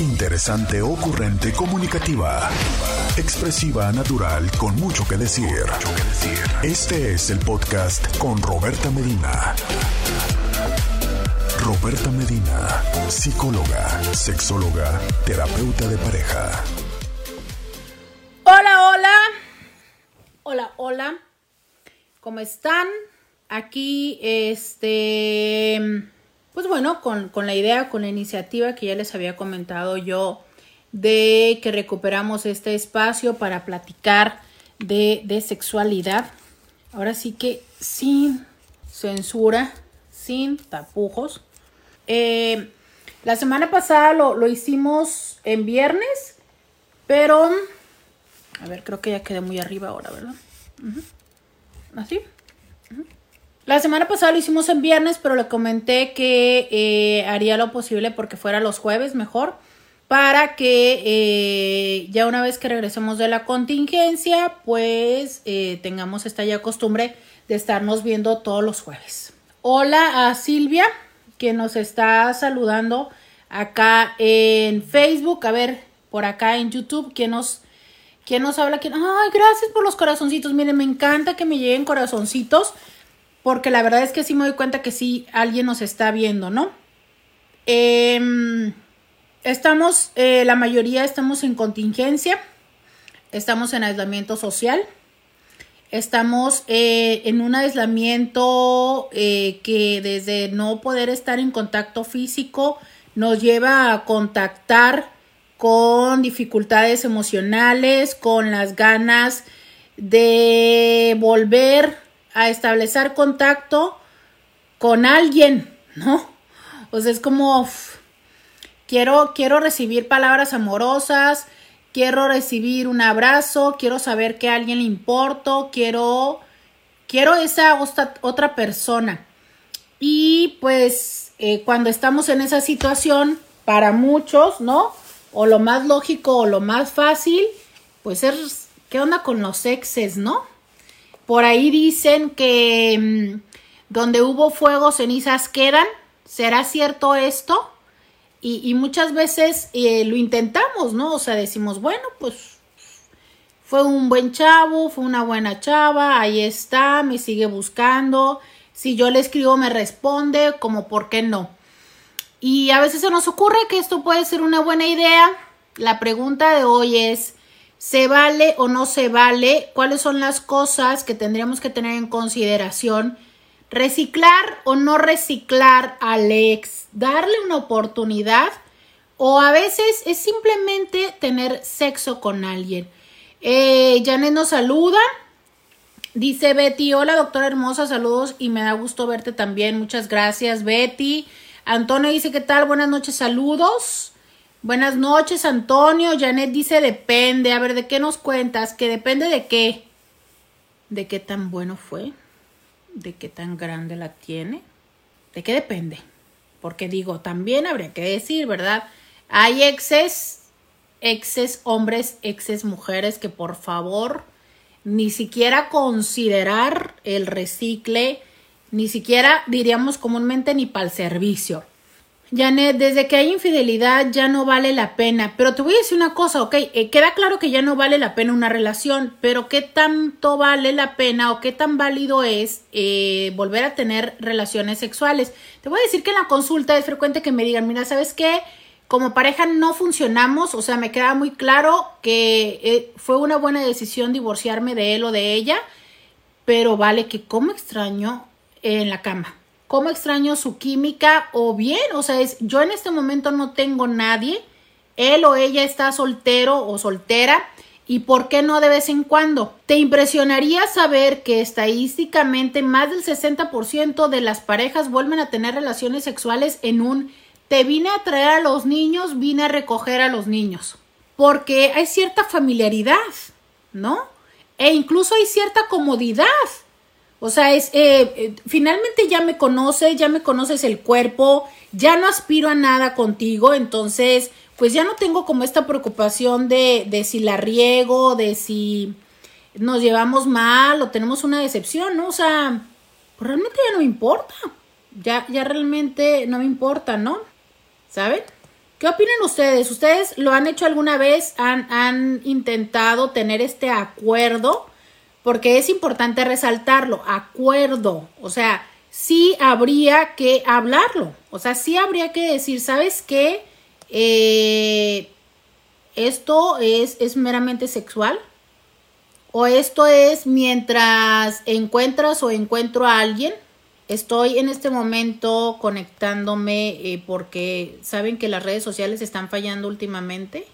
Interesante, ocurrente, comunicativa. Expresiva, natural, con mucho que decir. Este es el podcast con Roberta Medina. Roberta Medina, psicóloga, sexóloga, terapeuta de pareja. Hola, hola. Hola, hola. ¿Cómo están? Aquí, este, pues bueno, con, la idea, con la iniciativa que ya les había comentado yo de que recuperamos este espacio para platicar de, sexualidad. Ahora sí que sin censura, sin tapujos. Eh, la semana pasada lo, hicimos en viernes, pero... A ver, creo que ya quedé muy arriba ahora, ¿verdad? ¿Así? La semana pasada lo hicimos en viernes, pero le comenté que eh, haría lo posible porque fuera los jueves mejor, para que eh, ya una vez que regresemos de la contingencia, pues eh, tengamos esta ya costumbre de estarnos viendo todos los jueves. Hola a Silvia, que nos está saludando acá en Facebook, a ver, por acá en YouTube, ¿quién nos, quién nos habla? ¿Quién? Ay, gracias por los corazoncitos. Miren, me encanta que me lleguen corazoncitos porque la verdad es que sí me doy cuenta que sí alguien nos está viendo, ¿no? Em, estamos, eh, la mayoría estamos en contingencia, estamos en aislamiento social, estamos eh, en un aislamiento eh, que desde no poder estar en contacto físico nos lleva a contactar con dificultades emocionales, con las ganas de volver a establecer contacto con alguien, ¿no? O sea, es como, quiero, quiero recibir palabras amorosas, quiero recibir un abrazo, quiero saber que a alguien le importo, quiero, quiero esa otra persona. Y pues eh, cuando estamos en esa situación, para muchos, ¿no? O lo más lógico o lo más fácil, pues es, ¿qué onda con los exes, no? Por ahí dicen que mm, donde hubo fuego, cenizas quedan. ¿Será cierto esto? Y, muchas veces eh, lo intentamos, ¿no? O sea, decimos, bueno, pues fue un buen chavo, fue una buena chava, ahí está, me sigue buscando. Si yo le escribo, me responde, como por qué no. Y a veces se nos ocurre que esto puede ser una buena idea. La pregunta de hoy es, ¿Se vale o no se vale? ¿Cuáles son las cosas que tendríamos que tener en consideración? ¿Reciclar o no reciclar al ex? ¿Darle una oportunidad? O a veces es simplemente tener sexo con alguien. Eh, Janet nos saluda. Dice Betty, hola doctora hermosa, saludos y me da gusto verte también. Muchas gracias Betty. Antonio dice, ¿qué tal? Buenas noches, saludos. Buenas noches, Antonio. Janet dice depende. A ver, ¿de qué nos cuentas? ¿Que depende de qué? ¿De qué tan bueno fue? ¿De qué tan grande la tiene? ¿De qué depende? Porque digo, también habría que decir, ¿verdad? Hay exes, exes hombres, exes mujeres que por favor ni siquiera considerar el recicle, ni siquiera diríamos comúnmente ni para el servicio. Janet, desde que hay infidelidad ya no vale la pena. Pero te voy a decir una cosa, ok, eh, queda claro que ya no vale la pena una relación, pero ¿qué tanto vale la pena o qué tan válido es eh, volver a tener relaciones sexuales? Te voy a decir que en la consulta es frecuente que me digan, mira, ¿sabes qué? Como pareja no funcionamos, o sea, me queda muy claro que eh, fue una buena decisión divorciarme de él o de ella, pero vale que como extraño en la cama cómo extraño su química o bien, o sea, es yo en este momento no tengo nadie, él o ella está soltero o soltera y por qué no de vez en cuando. Te impresionaría saber que estadísticamente más del 60% de las parejas vuelven a tener relaciones sexuales en un te vine a traer a los niños, vine a recoger a los niños. Porque hay cierta familiaridad, ¿no? E incluso hay cierta comodidad. O sea, es, eh, eh, finalmente ya me conoces, ya me conoces el cuerpo, ya no aspiro a nada contigo, entonces, pues ya no tengo como esta preocupación de, de si la riego, de si nos llevamos mal o tenemos una decepción, ¿no? O sea, pues realmente ya no me importa, ya, ya realmente no me importa, ¿no? ¿Saben? ¿Qué opinan ustedes? ¿Ustedes lo han hecho alguna vez? ¿Han, han intentado tener este acuerdo? Porque es importante resaltarlo, acuerdo. O sea, sí habría que hablarlo. O sea, sí habría que decir, ¿sabes qué? Eh, esto es, es meramente sexual. O esto es mientras encuentras o encuentro a alguien Estoy en este momento conectándome eh, porque saben que las redes sociales están fallando últimamente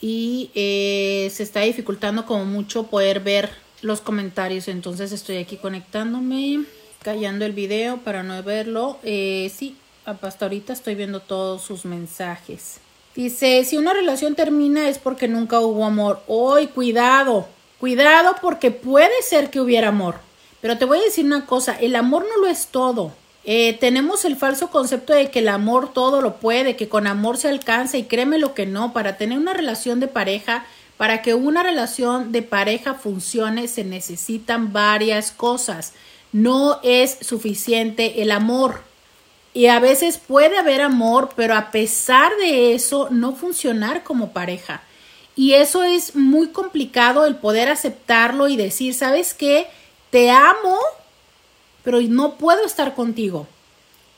y eh, se está dificultando como mucho poder ver los comentarios. Entonces estoy aquí conectándome, callando el video para no verlo. Eh, sí, hasta ahorita estoy viendo todos sus mensajes. Dice, si una relación termina es porque nunca hubo amor. ¡Hoy, cuidado! Cuidado porque puede ser que hubiera amor. Pero te voy a decir una cosa, el amor no lo es todo. Eh, tenemos el falso concepto de que el amor todo lo puede, que con amor se alcanza y créeme lo que no, para tener una relación de pareja, para que una relación de pareja funcione se necesitan varias cosas. No es suficiente el amor. Y a veces puede haber amor, pero a pesar de eso no funcionar como pareja. Y eso es muy complicado el poder aceptarlo y decir, ¿sabes qué? te amo, pero no puedo estar contigo.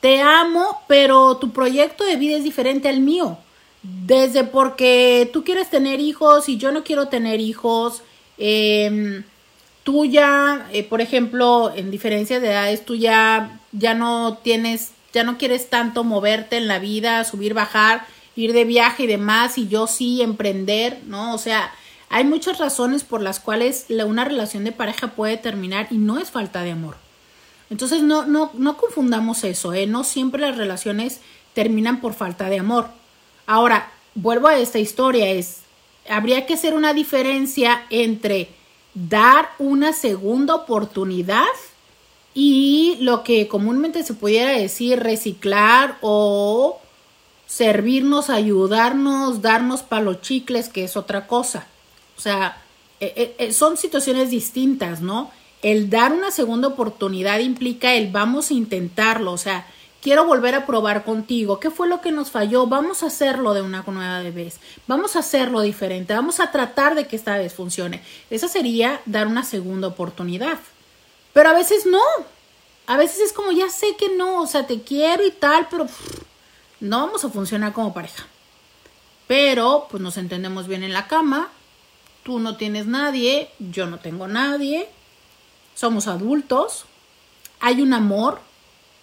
Te amo, pero tu proyecto de vida es diferente al mío. Desde porque tú quieres tener hijos y yo no quiero tener hijos. Eh, tú ya, eh, por ejemplo, en diferencia de edades, tú ya, ya no tienes, ya no quieres tanto moverte en la vida, subir, bajar, ir de viaje y demás, y yo sí emprender, ¿no? O sea, hay muchas razones por las cuales una relación de pareja puede terminar y no es falta de amor. Entonces no, no, no confundamos eso, ¿eh? no siempre las relaciones terminan por falta de amor. Ahora, vuelvo a esta historia, es, habría que hacer una diferencia entre dar una segunda oportunidad y lo que comúnmente se pudiera decir reciclar o servirnos, ayudarnos, darnos chicles, que es otra cosa. O sea, eh, eh, eh, son situaciones distintas, ¿no? El dar una segunda oportunidad implica el vamos a intentarlo, o sea, quiero volver a probar contigo. ¿Qué fue lo que nos falló? Vamos a hacerlo de una nueva vez. Vamos a hacerlo diferente. Vamos a tratar de que esta vez funcione. Esa sería dar una segunda oportunidad. Pero a veces no. A veces es como ya sé que no, o sea, te quiero y tal, pero no vamos a funcionar como pareja. Pero pues nos entendemos bien en la cama, Tú no tienes nadie, yo no tengo nadie, somos adultos, hay un amor,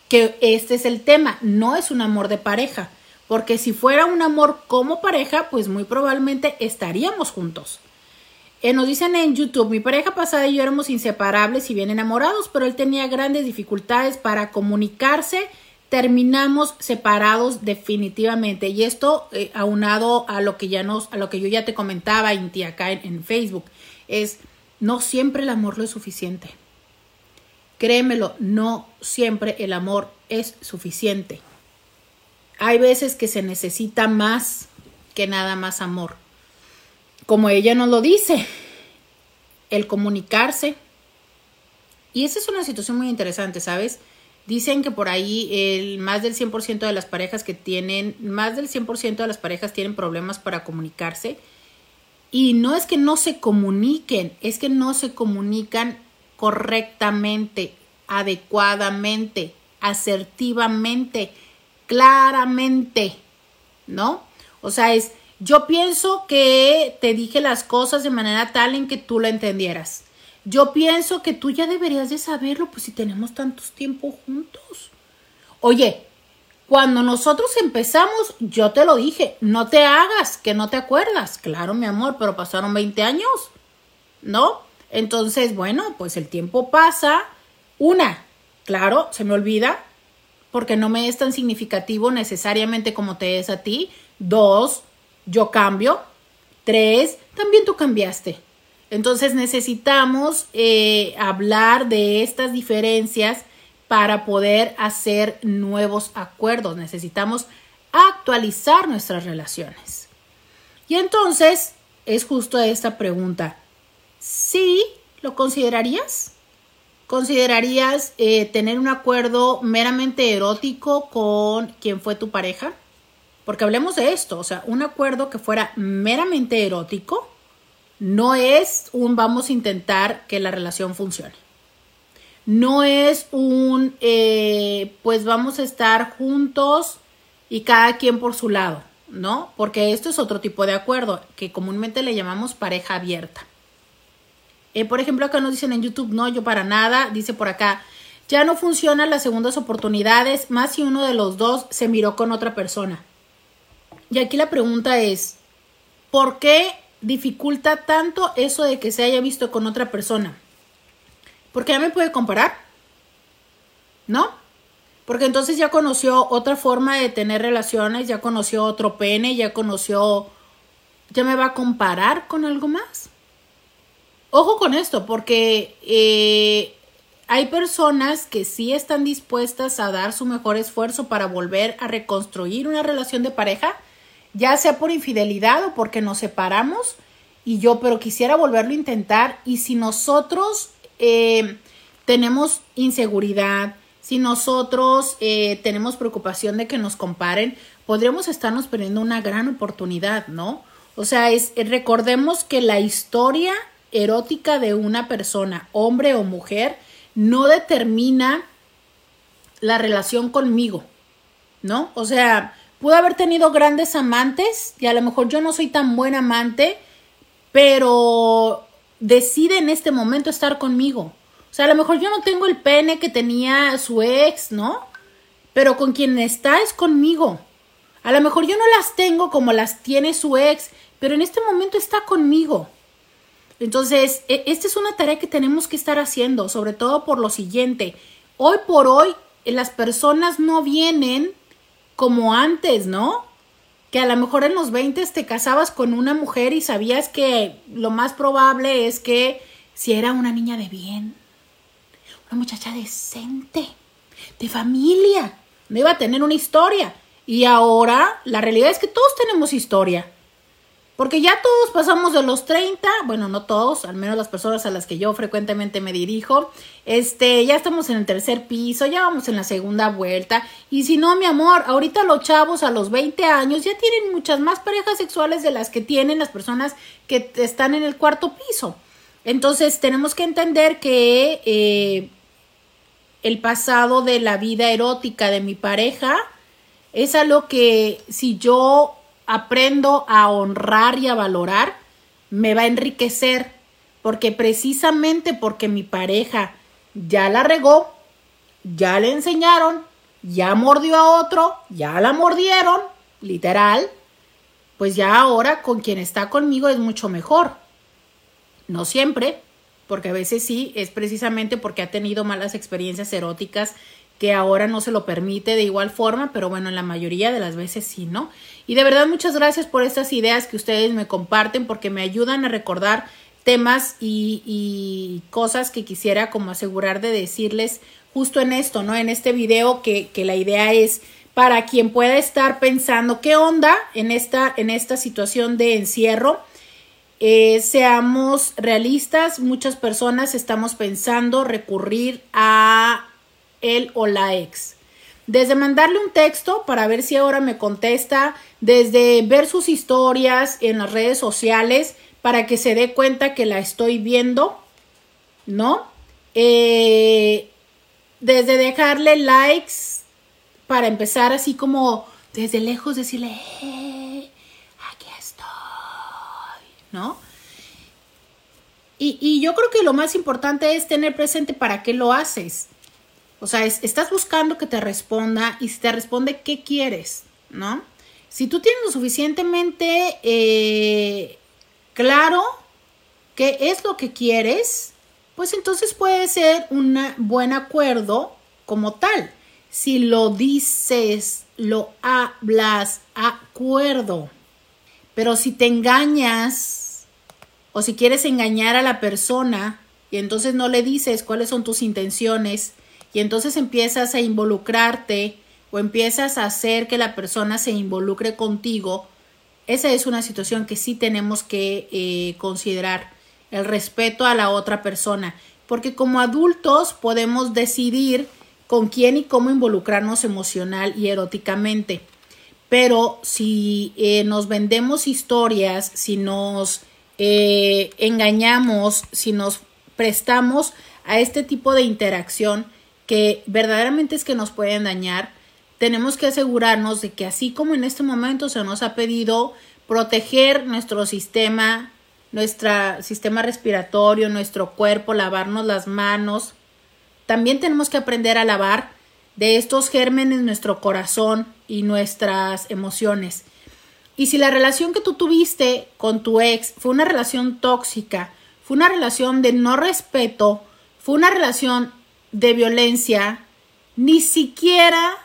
que este es el tema, no es un amor de pareja, porque si fuera un amor como pareja, pues muy probablemente estaríamos juntos. Eh, nos dicen en YouTube, mi pareja pasada y yo éramos inseparables y bien enamorados, pero él tenía grandes dificultades para comunicarse terminamos separados definitivamente. Y esto eh, aunado a lo que ya nos, a lo que yo ya te comentaba Inti acá en, en Facebook, es no siempre el amor lo es suficiente. Créemelo, no siempre el amor es suficiente. Hay veces que se necesita más que nada más amor. Como ella nos lo dice, el comunicarse. Y esa es una situación muy interesante, ¿sabes? Dicen que por ahí el más del 100% de las parejas que tienen, más del 100% de las parejas tienen problemas para comunicarse. Y no es que no se comuniquen, es que no se comunican correctamente, adecuadamente, asertivamente, claramente, ¿no? O sea, es, yo pienso que te dije las cosas de manera tal en que tú lo entendieras. Yo pienso que tú ya deberías de saberlo, pues si tenemos tantos tiempos juntos. Oye, cuando nosotros empezamos, yo te lo dije, no te hagas, que no te acuerdas. Claro, mi amor, pero pasaron 20 años, ¿no? Entonces, bueno, pues el tiempo pasa. Una, claro, se me olvida, porque no me es tan significativo necesariamente como te es a ti. Dos, yo cambio. Tres, también tú cambiaste. Entonces necesitamos eh, hablar de estas diferencias para poder hacer nuevos acuerdos. Necesitamos actualizar nuestras relaciones. Y entonces es justo esta pregunta. ¿Sí lo considerarías? ¿Considerarías eh, tener un acuerdo meramente erótico con quien fue tu pareja? Porque hablemos de esto, o sea, un acuerdo que fuera meramente erótico no es un vamos a intentar que la relación funcione. No es un, eh, pues vamos a estar juntos y cada quien por su lado, ¿no? Porque esto es otro tipo de acuerdo que comúnmente le llamamos pareja abierta. Eh, por ejemplo, acá nos dicen en YouTube, no, yo para nada, dice por acá, ya no funcionan las segundas oportunidades, más si uno de los dos se miró con otra persona. Y aquí la pregunta es, ¿por qué dificulta tanto eso de que se haya visto con otra persona? Porque ya me puede comparar, ¿no? Porque entonces ya conoció otra forma de tener relaciones, ya conoció otro pene, ya conoció, ya me va a comparar con algo más. Ojo con esto, porque eh, hay personas que sí están dispuestas a dar su mejor esfuerzo para volver a reconstruir una relación de pareja, ya sea por infidelidad o porque nos separamos y yo, pero quisiera volverlo a intentar y si nosotros eh, tenemos inseguridad, si nosotros eh, tenemos preocupación de que nos comparen, podríamos estarnos perdiendo una gran oportunidad, ¿no? O sea, es, recordemos que la historia erótica de una persona, hombre o mujer, no determina la relación conmigo, ¿no? O sea, pude haber tenido grandes amantes y a lo mejor yo no soy tan buen amante, pero decide en este momento estar conmigo. O sea, a lo mejor yo no tengo el pene que tenía su ex, ¿no? Pero con quien está es conmigo. A lo mejor yo no las tengo como las tiene su ex, pero en este momento está conmigo. Entonces, e, esta es una tarea que tenemos que estar haciendo, sobre todo por lo siguiente. Hoy por hoy, las personas no vienen como antes, ¿no? Que a lo mejor en los 20 te casabas con una mujer y sabías que lo más probable es que si era una niña de bien, una muchacha decente, de familia, no iba a tener una historia. Y ahora la realidad es que todos tenemos historia. Porque ya todos pasamos de los 30, bueno, no todos, al menos las personas a las que yo frecuentemente me dirijo, este, ya estamos en el tercer piso, ya vamos en la segunda vuelta, y si no, mi amor, ahorita los chavos a los 20 años ya tienen muchas más parejas sexuales de las que tienen las personas que están en el cuarto piso. Entonces, tenemos que entender que eh, el pasado de la vida erótica de mi pareja es algo que si yo aprendo a honrar y a valorar, me va a enriquecer, porque precisamente porque mi pareja ya la regó, ya le enseñaron, ya mordió a otro, ya la mordieron, literal, pues ya ahora con quien está conmigo es mucho mejor. No siempre, porque a veces sí, es precisamente porque ha tenido malas experiencias eróticas que ahora no se lo permite de igual forma, pero bueno, en la mayoría de las veces sí, ¿no? Y de verdad muchas gracias por estas ideas que ustedes me comparten porque me ayudan a recordar temas y, cosas que quisiera como asegurar de decirles justo en esto, ¿no? En este video que, que la idea es para quien pueda estar pensando qué onda en esta, en esta situación de encierro. Eh, seamos realistas, muchas personas estamos pensando recurrir a él o la ex. Desde mandarle un texto para ver si ahora me contesta, desde ver sus historias en las redes sociales para que se dé cuenta que la estoy viendo, ¿no? Eh, desde dejarle likes para empezar así como desde lejos decirle, aquí estoy, ¿no? Y, y yo creo que lo más importante es tener presente para qué lo haces. O sea, estás buscando que te responda y si te responde, ¿qué quieres? ¿No? Si tú tienes lo suficientemente eh, claro qué es lo que quieres, pues entonces puede ser un buen acuerdo como tal. Si lo dices, lo hablas, acuerdo. Pero si te engañas o si quieres engañar a la persona y entonces no le dices cuáles son tus intenciones, y entonces empiezas a involucrarte o empiezas a hacer que la persona se involucre contigo, esa es una situación que sí tenemos que eh, considerar, el respeto a la otra persona, porque como adultos podemos decidir con quién y cómo involucrarnos emocional y eróticamente. pero si eh, nos vendemos historias, si nos eh, engañamos, si nos prestamos a este tipo de interacción que verdaderamente es que nos pueden dañar, tenemos que asegurarnos de que así como en este momento se nos ha pedido proteger nuestro sistema, nuestro sistema respiratorio, nuestro cuerpo, lavarnos las manos, también tenemos que aprender a lavar de estos gérmenes nuestro corazón y nuestras emociones. Y si la relación que tú tuviste con tu ex fue una relación tóxica, fue una relación de no respeto, fue una relación de violencia, ni siquiera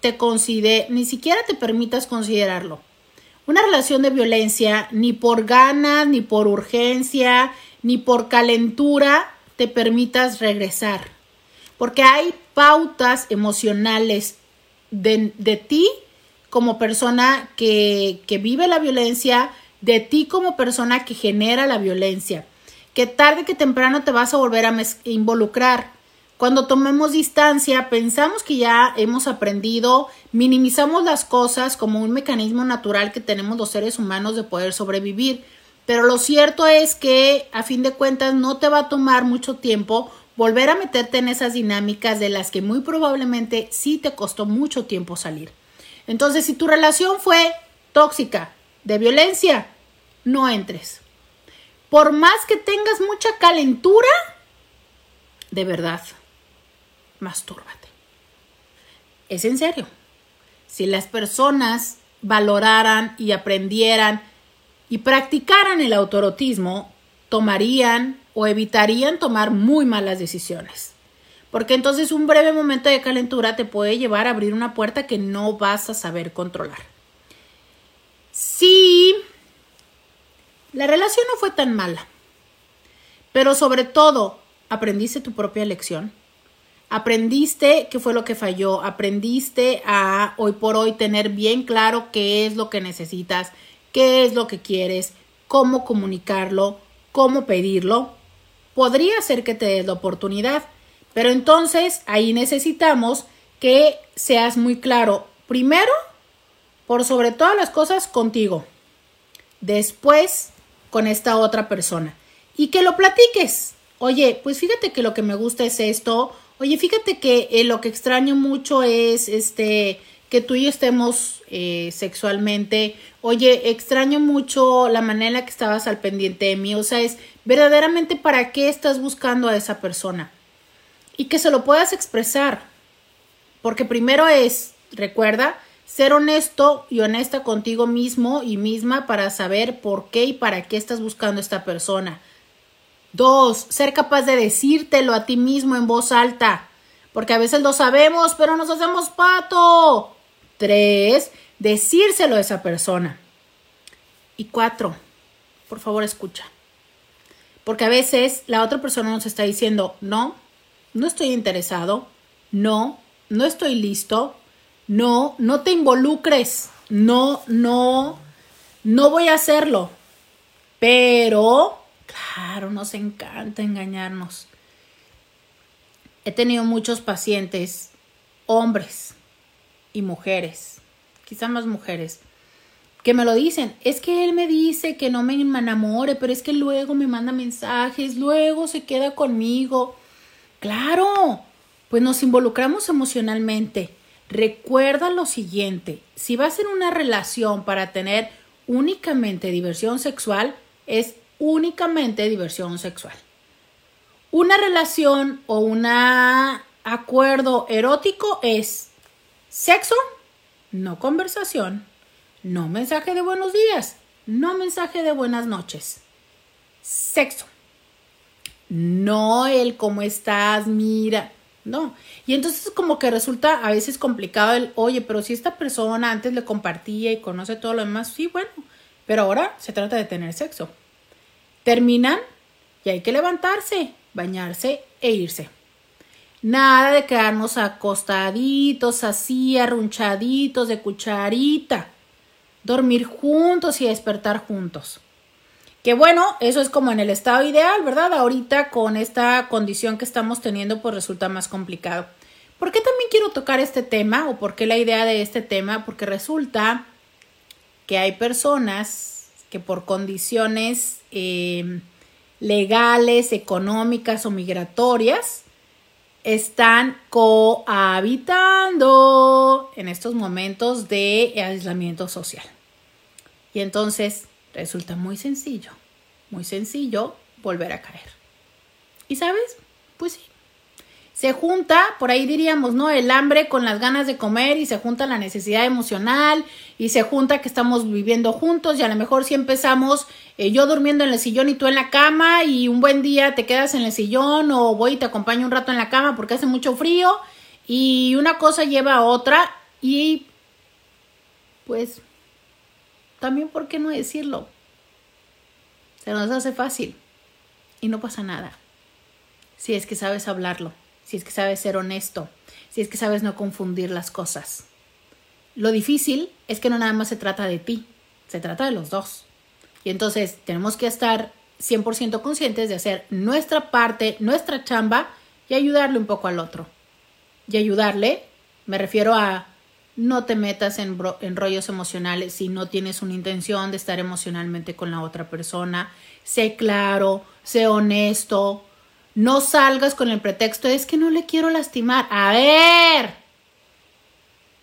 te considere, ni siquiera te permitas considerarlo. Una relación de violencia, ni por ganas, ni por urgencia, ni por calentura, te permitas regresar. Porque hay pautas emocionales de, de ti como persona que, que vive la violencia, de ti como persona que genera la violencia, que tarde que temprano te vas a volver a involucrar. Cuando tomemos distancia, pensamos que ya hemos aprendido, minimizamos las cosas como un mecanismo natural que tenemos los seres humanos de poder sobrevivir. Pero lo cierto es que a fin de cuentas no te va a tomar mucho tiempo volver a meterte en esas dinámicas de las que muy probablemente sí te costó mucho tiempo salir. Entonces, si tu relación fue tóxica, de violencia, no entres. Por más que tengas mucha calentura, de verdad, mastúrbate. Es en serio. Si las personas valoraran y aprendieran y practicaran el autorotismo, tomarían o evitarían tomar muy malas decisiones. Porque entonces un breve momento de calentura te puede llevar a abrir una puerta que no vas a saber controlar. Sí, la relación no fue tan mala, pero sobre todo aprendiste tu propia lección Aprendiste qué fue lo que falló, aprendiste a hoy por hoy tener bien claro qué es lo que necesitas, qué es lo que quieres, cómo comunicarlo, cómo pedirlo. Podría ser que te des la oportunidad, pero entonces ahí necesitamos que seas muy claro, primero, por sobre todas las cosas, contigo, después con esta otra persona y que lo platiques. Oye, pues fíjate que lo que me gusta es esto, Oye, fíjate que eh, lo que extraño mucho es este que tú y yo estemos eh, sexualmente. Oye, extraño mucho la manera en la que estabas al pendiente de mí. O sea, es verdaderamente para qué estás buscando a esa persona. Y que se lo puedas expresar. Porque primero es, recuerda, ser honesto y honesta contigo mismo y misma para saber por qué y para qué estás buscando a esta persona. Dos, ser capaz de decírtelo a ti mismo en voz alta, porque a veces lo sabemos, pero nos hacemos pato. Tres, decírselo a esa persona. Y cuatro, por favor escucha. Porque a veces la otra persona nos está diciendo, no, no estoy interesado, no, no estoy listo, no, no te involucres, no, no, no voy a hacerlo. Pero Claro, nos encanta engañarnos. He tenido muchos pacientes, hombres y mujeres, quizá más mujeres, que me lo dicen. Es que él me dice que no me enamore, pero es que luego me manda mensajes, luego se queda conmigo. Claro, pues nos involucramos emocionalmente. Recuerda lo siguiente, si vas en una relación para tener únicamente diversión sexual, es únicamente diversión sexual. Una relación o un acuerdo erótico es sexo, no conversación, no mensaje de buenos días, no mensaje de buenas noches. Sexo. No el cómo estás, mira. No. Y entonces como que resulta a veces complicado el, oye, pero si esta persona antes le compartía y conoce todo lo demás, sí, bueno, pero ahora se trata de tener sexo. Terminan y hay que levantarse, bañarse e irse. Nada de quedarnos acostaditos, así, arrunchaditos de cucharita. Dormir juntos y despertar juntos. Que bueno, eso es como en el estado ideal, ¿verdad? Ahorita con esta condición que estamos teniendo, pues resulta más complicado. ¿Por qué también quiero tocar este tema o por qué la idea de este tema? Porque resulta que hay personas que por condiciones eh, legales, económicas o migratorias están cohabitando en estos momentos de aislamiento social. Y entonces resulta muy sencillo, muy sencillo volver a caer. ¿Y sabes? Pues sí, se junta, por ahí diríamos, ¿no? El hambre con las ganas de comer y se junta la necesidad emocional y se junta que estamos viviendo juntos y a lo mejor si empezamos eh, yo durmiendo en el sillón y tú en la cama y un buen día te quedas en el sillón o voy y te acompaño un rato en la cama porque hace mucho frío y una cosa lleva a otra y pues también, ¿por qué no decirlo? Se nos hace fácil y no pasa nada si es que sabes hablarlo si es que sabes ser honesto, si es que sabes no confundir las cosas. Lo difícil es que no nada más se trata de ti, se trata de los dos. Y entonces tenemos que estar 100% conscientes de hacer nuestra parte, nuestra chamba y ayudarle un poco al otro. Y ayudarle, me refiero a no te metas en, en, rollos emocionales si no tienes una intención de estar emocionalmente con la otra persona. Sé claro, sé honesto, no salgas con el pretexto, es que no le quiero lastimar. A ver.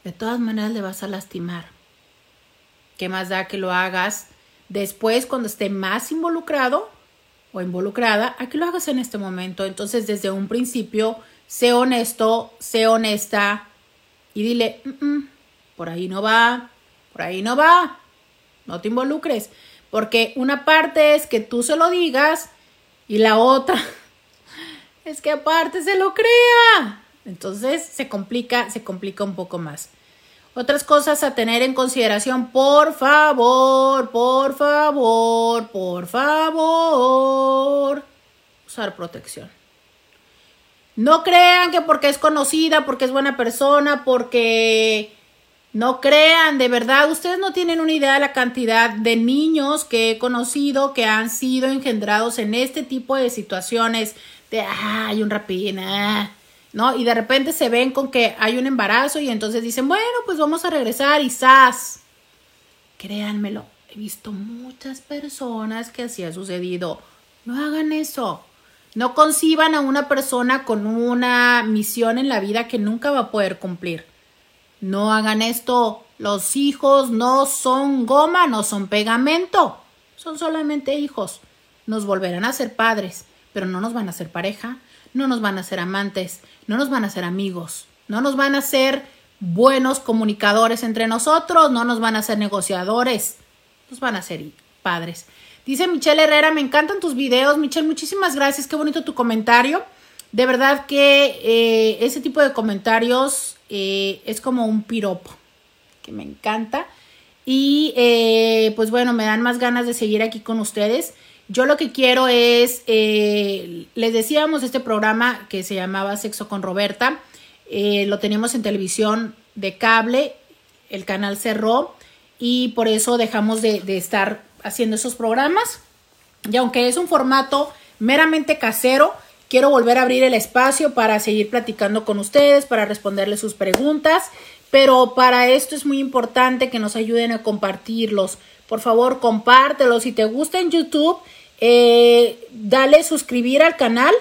De todas maneras le vas a lastimar. ¿Qué más da que lo hagas después cuando esté más involucrado o involucrada a que lo hagas en este momento? Entonces, desde un principio, sé honesto, sé honesta y dile, por ahí no va, por ahí no va, no te involucres. Porque una parte es que tú se lo digas y la otra es que aparte se lo crea. Entonces se complica, se complica un poco más. Otras cosas a tener en consideración, por favor, por favor, por favor, usar protección. No crean que porque es conocida, porque es buena persona, porque no crean, de verdad, ustedes no tienen una idea de la cantidad de niños que he conocido que han sido engendrados en este tipo de situaciones hay un rapín, ah", ¿no? Y de repente se ven con que hay un embarazo y entonces dicen, bueno, pues vamos a regresar y ¡zas! Créanmelo, he visto muchas personas que así ha sucedido. No hagan eso. No conciban a una persona con una misión en la vida que nunca va a poder cumplir. No hagan esto. Los hijos no son goma, no son pegamento. Son solamente hijos. Nos volverán a ser padres pero no nos van a ser pareja, no nos van a ser amantes, no nos van a ser amigos, no nos van a ser buenos comunicadores entre nosotros, no nos van a ser negociadores, nos van a ser padres. Dice Michelle Herrera, me encantan tus videos. Michelle, muchísimas gracias, qué bonito tu comentario. De verdad que eh, ese tipo de comentarios eh, es como un piropo, que me encanta. Y eh, pues bueno, me dan más ganas de seguir aquí con ustedes. Yo lo que quiero es, eh, les decíamos este programa que se llamaba Sexo con Roberta, eh, lo teníamos en televisión de cable, el canal cerró y por eso dejamos de, de estar haciendo esos programas. Y aunque es un formato meramente casero, quiero volver a abrir el espacio para seguir platicando con ustedes, para responderles sus preguntas, pero para esto es muy importante que nos ayuden a compartirlos por favor, compártelo. Si te gusta en YouTube, eh, dale suscribir al canal.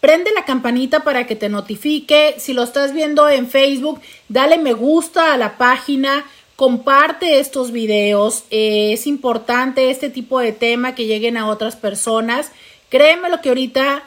Prende la campanita para que te notifique. Si lo estás viendo en Facebook, dale me gusta a la página. Comparte estos videos. Eh, es importante este tipo de tema que lleguen a otras personas. Créeme lo que ahorita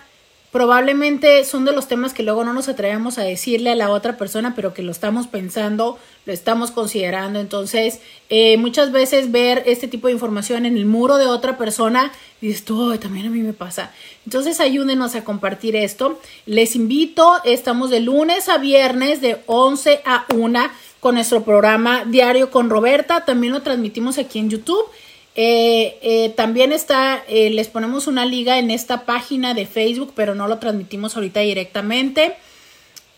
probablemente son de los temas que luego no nos atrevemos a decirle a la otra persona, pero que lo estamos pensando, lo estamos considerando. Entonces, eh, muchas veces ver este tipo de información en el muro de otra persona, dices tú, también a mí me pasa. Entonces, ayúdenos a compartir esto. Les invito, estamos de lunes a viernes de 11 a 1 con nuestro programa Diario con Roberta. También lo transmitimos aquí en YouTube. Eh, eh, también está, eh, les ponemos una liga en esta página de Facebook, pero no lo transmitimos ahorita directamente.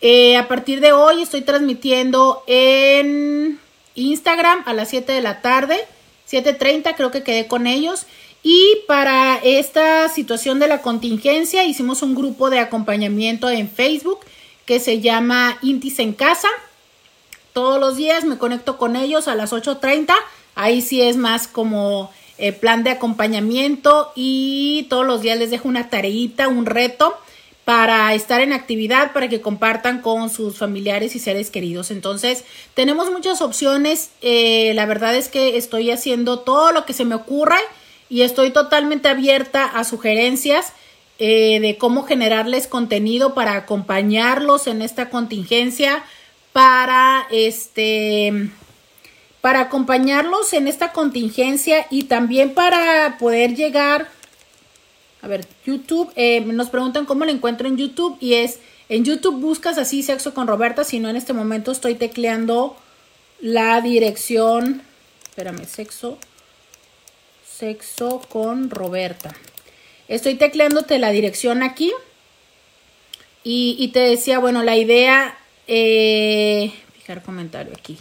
A partir de hoy estoy transmitiendo en Instagram a las 7 de la tarde, 7.30 creo que quedé con ellos. Y para esta situación de la contingencia hicimos un grupo de acompañamiento en Facebook que se llama Intis en Casa. Todos los días me conecto con ellos a las 8.30. Ahí sí es más como eh, plan de acompañamiento y todos los días les dejo una tareita, un reto para estar en actividad, para que compartan con sus familiares y seres queridos. Entonces, tenemos muchas opciones. Eh, la verdad es que estoy haciendo todo lo que se me ocurra y estoy totalmente abierta a sugerencias eh, de cómo generarles contenido para acompañarlos en esta contingencia, para este para acompañarlos en esta contingencia y también para poder llegar a ver, YouTube, eh, nos preguntan cómo lo encuentro en YouTube y es, en YouTube buscas así sexo con Roberta, si no en este momento estoy tecleando la dirección, espérame, sexo, sexo con Roberta. Estoy tecleándote la dirección aquí y, te decía, bueno, la idea, eh, fijar comentario aquí.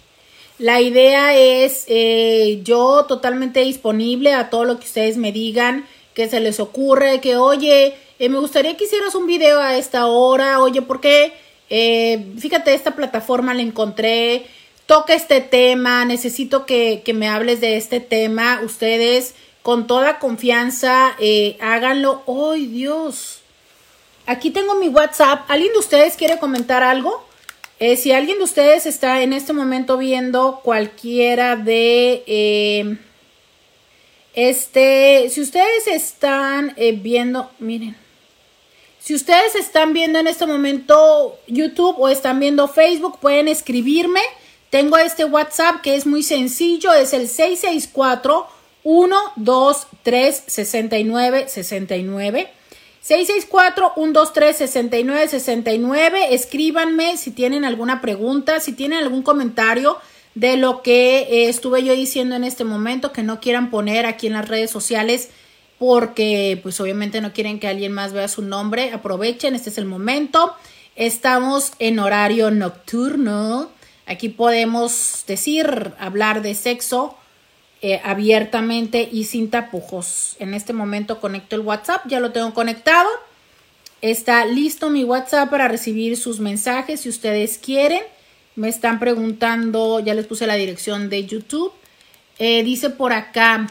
La idea es eh, yo totalmente disponible a todo lo que ustedes me digan, que se les ocurre, que oye, eh, me gustaría que hicieras un video a esta hora, oye, ¿por qué? Eh, fíjate, esta plataforma la encontré, toca este tema, necesito que, me hables de este tema, ustedes con toda confianza, háganlo. ¡Ay, Dios! Aquí tengo mi WhatsApp. ¿Alguien de ustedes quiere comentar algo? Eh, si alguien de ustedes está en este momento viendo cualquiera de... Eh, este, si ustedes están eh, viendo, miren, si ustedes están viendo en este momento YouTube o están viendo Facebook, pueden escribirme. Tengo este WhatsApp que es muy sencillo, es el 664 123 6969 664-123-6969. Escríbanme si tienen alguna pregunta, si tienen algún comentario de lo que eh, estuve yo diciendo en este momento, que no quieran poner aquí en las redes sociales porque pues obviamente no quieren que alguien más vea su nombre. Aprovechen, este es el momento. Estamos en horario nocturno. Aquí podemos decir, hablar de sexo eh, abiertamente y sin tapujos. En este momento conecto el WhatsApp, ya lo tengo conectado. Está listo mi WhatsApp para recibir sus mensajes si ustedes quieren. Me están preguntando, ya les puse la dirección de YouTube. Eh, dice por acá,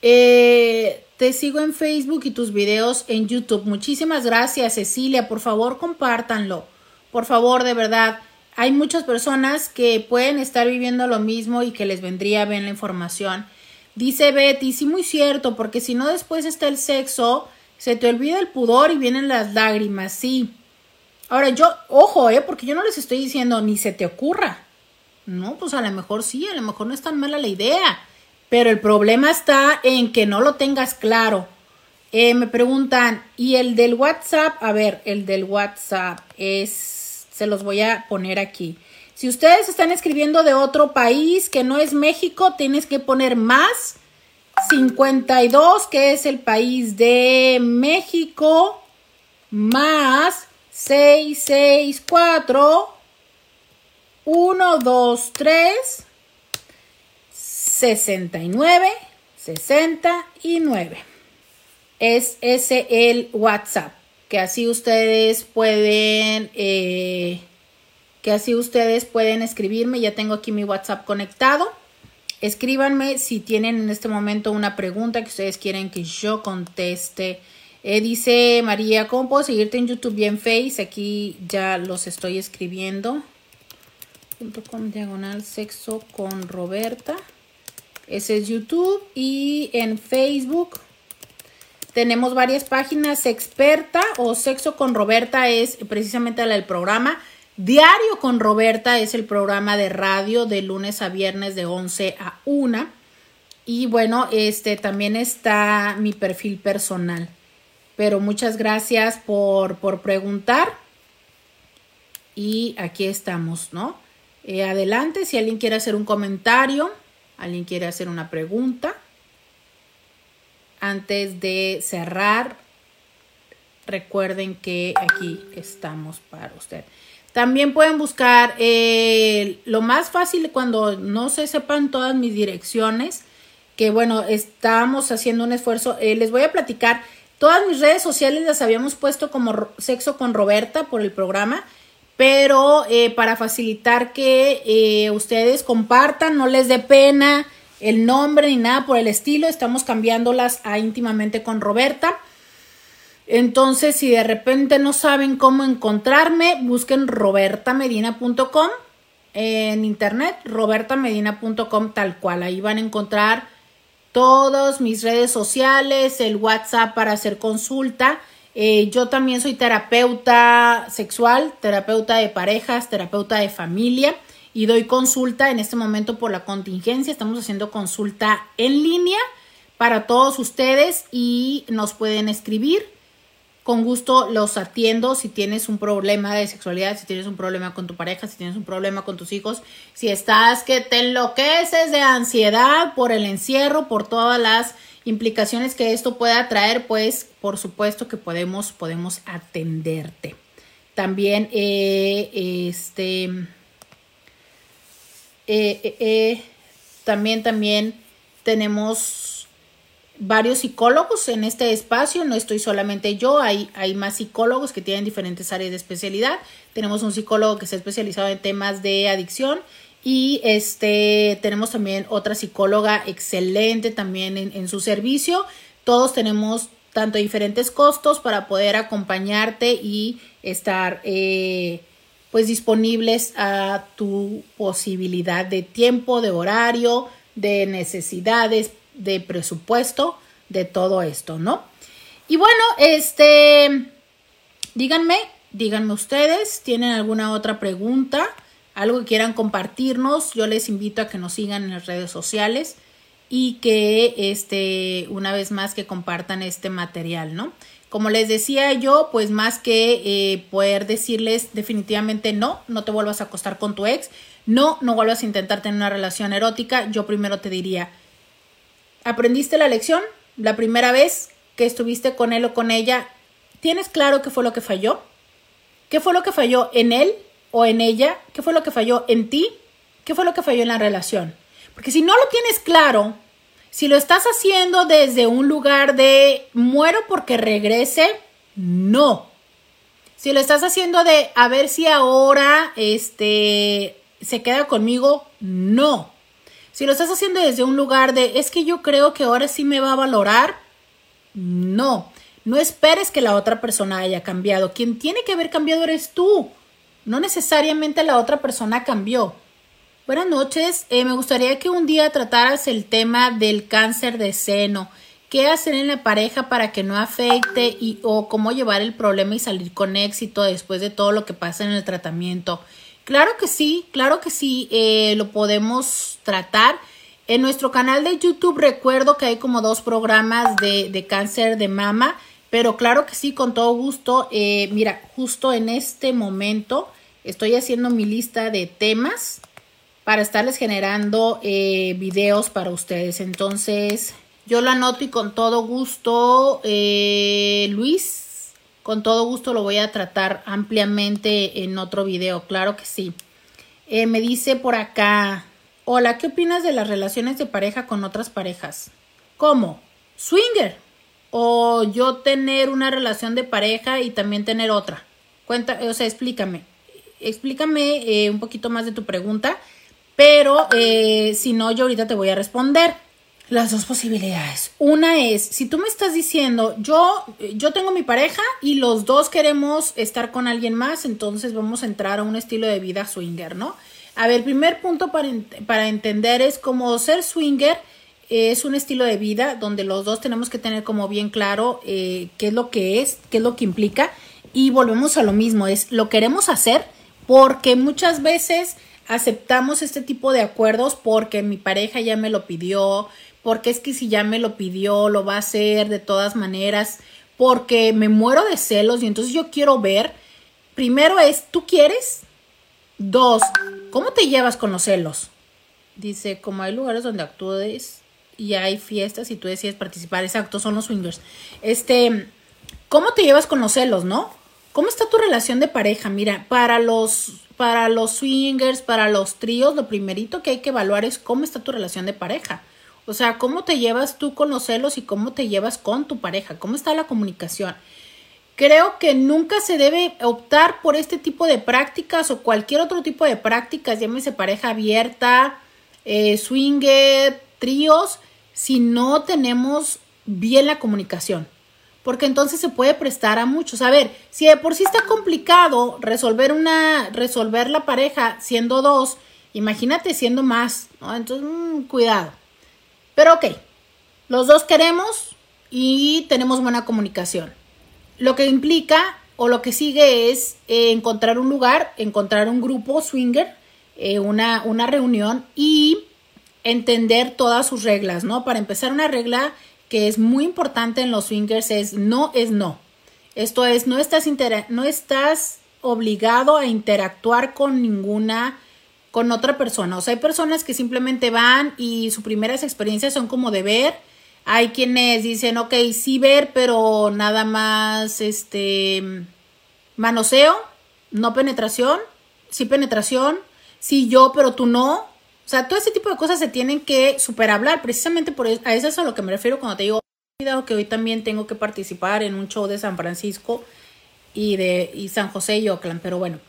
eh, te sigo en Facebook y tus videos en YouTube. Muchísimas gracias, Cecilia. Por favor, compártanlo. Por favor, de verdad hay muchas personas que pueden estar viviendo lo mismo y que les vendría bien la información. Dice Betty, sí, muy cierto, porque si no después está el sexo, se te olvida el pudor y vienen las lágrimas, sí. Ahora yo, ojo, eh, porque yo no les estoy diciendo ni se te ocurra. No, pues a lo mejor sí, a lo mejor no es tan mala la idea. Pero el problema está en que no lo tengas claro. Eh, me preguntan, ¿y el del WhatsApp? A ver, el del WhatsApp es se los voy a poner aquí. Si ustedes están escribiendo de otro país que no es México, tienes que poner más 52, que es el país de México, más 664 1, 2, 3, 69, 69. Es ese el WhatsApp que así ustedes pueden, eh, que así ustedes pueden escribirme. Ya tengo aquí mi WhatsApp conectado. Escríbanme si tienen en este momento una pregunta que ustedes quieren que yo conteste. Eh, dice María, ¿cómo puedo seguirte en YouTube y en Face? Aquí ya los estoy escribiendo. con diagonal sexo con Roberta. Ese es YouTube y en Facebook tenemos varias páginas. Experta o Sexo con Roberta es precisamente la del programa. Diario con Roberta es el programa de radio de lunes a viernes de 11 a 1. Y bueno, este también está mi perfil personal. Pero muchas gracias por, por preguntar. Y aquí estamos, ¿no? Eh, adelante, si alguien quiere hacer un comentario, alguien quiere hacer una pregunta antes de cerrar, recuerden que aquí estamos para usted. También pueden buscar eh, lo más fácil cuando no se sepan todas mis direcciones, que bueno, estamos haciendo un esfuerzo. Eh, les voy a platicar, todas mis redes sociales las habíamos puesto como sexo con Roberta por el programa, pero eh, para facilitar que eh, ustedes compartan, no les dé pena el nombre ni nada por el estilo, estamos cambiándolas a íntimamente con Roberta. Entonces, si de repente no saben cómo encontrarme, busquen robertamedina.com en internet, robertamedina.com tal cual. Ahí van a encontrar todas mis redes sociales, el WhatsApp para hacer consulta. Eh, yo también soy terapeuta sexual, terapeuta de parejas, terapeuta de familia y doy consulta en este momento por la contingencia. Estamos haciendo consulta en línea para todos ustedes y nos pueden escribir con gusto los atiendo si tienes un problema de sexualidad, si tienes un problema con tu pareja, si tienes un problema con tus hijos, si estás que te enloqueces de ansiedad por el encierro, por todas las implicaciones que esto pueda traer, pues por supuesto que podemos, podemos atenderte. También eh, este eh, eh, también también tenemos varios psicólogos en este espacio, no estoy solamente yo, hay, hay más psicólogos que tienen diferentes áreas de especialidad. Tenemos un psicólogo que está especializado en temas de adicción y este tenemos también otra psicóloga excelente también en, su servicio. Todos tenemos tanto diferentes costos para poder acompañarte y estar eh, pues disponibles a tu posibilidad de tiempo, de horario, de necesidades, de presupuesto de todo esto, ¿no? Y bueno, este, díganme, díganme ustedes, ¿tienen alguna otra pregunta? Algo que quieran compartirnos, yo les invito a que nos sigan en las redes sociales y que este una vez más que compartan este material, ¿no? Como les decía yo, pues más que eh, poder decirles definitivamente no, no te vuelvas a acostar con tu ex, no, no vuelvas a intentar tener una relación erótica, yo primero te diría, ¿Aprendiste la lección? La primera vez que estuviste con él o con ella, ¿tienes claro qué fue lo que falló? ¿Qué fue lo que falló en él o en ella? ¿Qué fue lo que falló en ti? ¿Qué fue lo que falló en la relación? Porque si no lo tienes claro, si lo estás haciendo desde un lugar de muero porque regrese, no. Si lo estás haciendo de a ver si ahora este se queda conmigo, no. Si lo estás haciendo desde un lugar de, es que yo creo que ahora sí me va a valorar, no. No esperes que la otra persona haya cambiado. Quien tiene que haber cambiado eres tú. No necesariamente la otra persona cambió. Buenas noches. Eh, me gustaría que un día trataras el tema del cáncer de seno. ¿Qué hacer en la pareja para que no afecte y o cómo llevar el problema y salir con éxito después de todo lo que pasa en el tratamiento? Claro que sí, claro que sí, eh, lo podemos tratar. En nuestro canal de YouTube recuerdo que hay como dos programas de, cáncer de mama, pero claro que sí, con todo gusto. Eh, mira, justo en este momento estoy haciendo mi lista de temas para estarles generando eh, videos para ustedes. Entonces, yo lo anoto y con todo gusto, Luis, con todo gusto lo voy a tratar ampliamente en otro video, claro que sí. Eh, me dice por acá, hola, ¿qué opinas de las relaciones de pareja con otras parejas? ¿Cómo? ¿Swinger? ¿O yo tener una relación de pareja y también tener otra? Cuenta, o sea, explícame. Explícame eh, un poquito más de tu pregunta, pero eh, si no, yo ahorita te voy a responder las dos posibilidades. Una es, si tú me estás diciendo, yo, yo tengo mi pareja y los dos queremos estar con alguien más, entonces vamos a entrar a un estilo de vida swinger, ¿no? A ver, primer punto para, para entender es como ser swinger es un estilo de vida donde los dos tenemos que tener como bien claro eh, qué es lo que es, qué es lo que implica y volvemos a lo mismo, es lo queremos hacer porque muchas veces aceptamos este tipo de acuerdos porque mi pareja ya me lo pidió, porque es que si ya me lo pidió, lo va a hacer de todas maneras, porque me muero de celos y entonces yo quiero ver, primero es, ¿tú quieres? Dos, ¿cómo te llevas con los celos? Dice, como hay lugares donde actúes y hay fiestas y tú decides participar, exacto, son los swingers. Este, ¿cómo te llevas con los celos, no? ¿Cómo está tu relación de pareja? Mira, para los, para los swingers, para los tríos, lo primerito que hay que evaluar es cómo está tu relación de pareja. O sea, cómo te llevas tú con los celos y cómo te llevas con tu pareja, cómo está la comunicación. Creo que nunca se debe optar por este tipo de prácticas o cualquier otro tipo de prácticas, llámese pareja abierta, eh, swinger, tríos, si no tenemos bien la comunicación. Porque entonces se puede prestar a muchos. A ver, si de por sí está complicado resolver una, resolver la pareja siendo dos, imagínate siendo más. Entonces, mm, cuidado. Pero ok, los dos queremos y tenemos buena comunicación. Lo que implica o lo que sigue es eh, encontrar un lugar, encontrar un grupo swinger, eh, una, una reunión y entender todas sus reglas, ¿no? Para empezar, una regla que es muy importante en los swingers es no es no. Esto es, no estás, no estás obligado a interactuar con ninguna, con otra persona. O sea, hay personas que simplemente van y sus primeras experiencias son como de ver hay quienes dicen, ok, sí ver, pero nada más este manoseo, no penetración, sí penetración, sí yo, pero tú no. O sea, todo ese tipo de cosas se tienen que superhablar. Precisamente por eso, a eso es a lo que me refiero cuando te digo, cuidado que hoy también tengo que participar en un show de San Francisco y de y San José y Oakland. Pero bueno,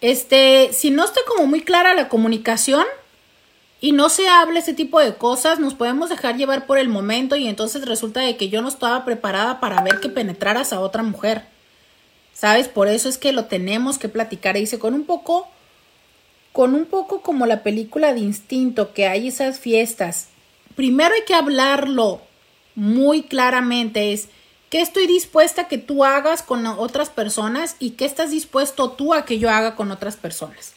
este, si no está como muy clara la comunicación, y no se habla ese tipo de cosas, nos podemos dejar llevar por el momento y entonces resulta de que yo no estaba preparada para ver que penetraras a otra mujer. ¿Sabes? Por eso es que lo tenemos que platicar. Y dice, con un poco, con un poco como la película de instinto, que hay esas fiestas. Primero hay que hablarlo muy claramente. Es, ¿qué estoy dispuesta a que tú hagas con otras personas y qué estás dispuesto tú a que yo haga con otras personas?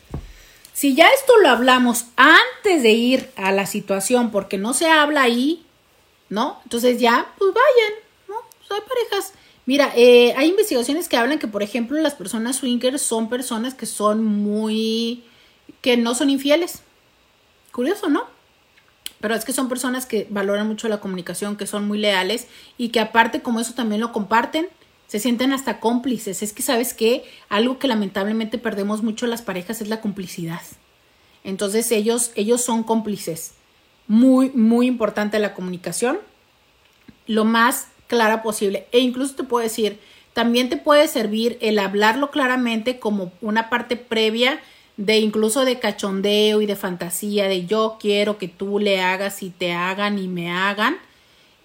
Si ya esto lo hablamos antes de ir a la situación, porque no se habla ahí, ¿no? Entonces ya, pues vayan, ¿no? Pues hay parejas. Mira, eh, hay investigaciones que hablan que, por ejemplo, las personas swingers son personas que son muy. que no son infieles. Curioso, ¿no? Pero es que son personas que valoran mucho la comunicación, que son muy leales y que aparte como eso también lo comparten, se sienten hasta cómplices. Es que, ¿sabes qué? Algo que lamentablemente perdemos mucho las parejas es la complicidad. Entonces ellos, ellos son cómplices. Muy, muy importante la comunicación. Lo más clara posible. E incluso te puedo decir, también te puede servir el hablarlo claramente como una parte previa de incluso de cachondeo y de fantasía, de yo quiero que tú le hagas y te hagan y me hagan.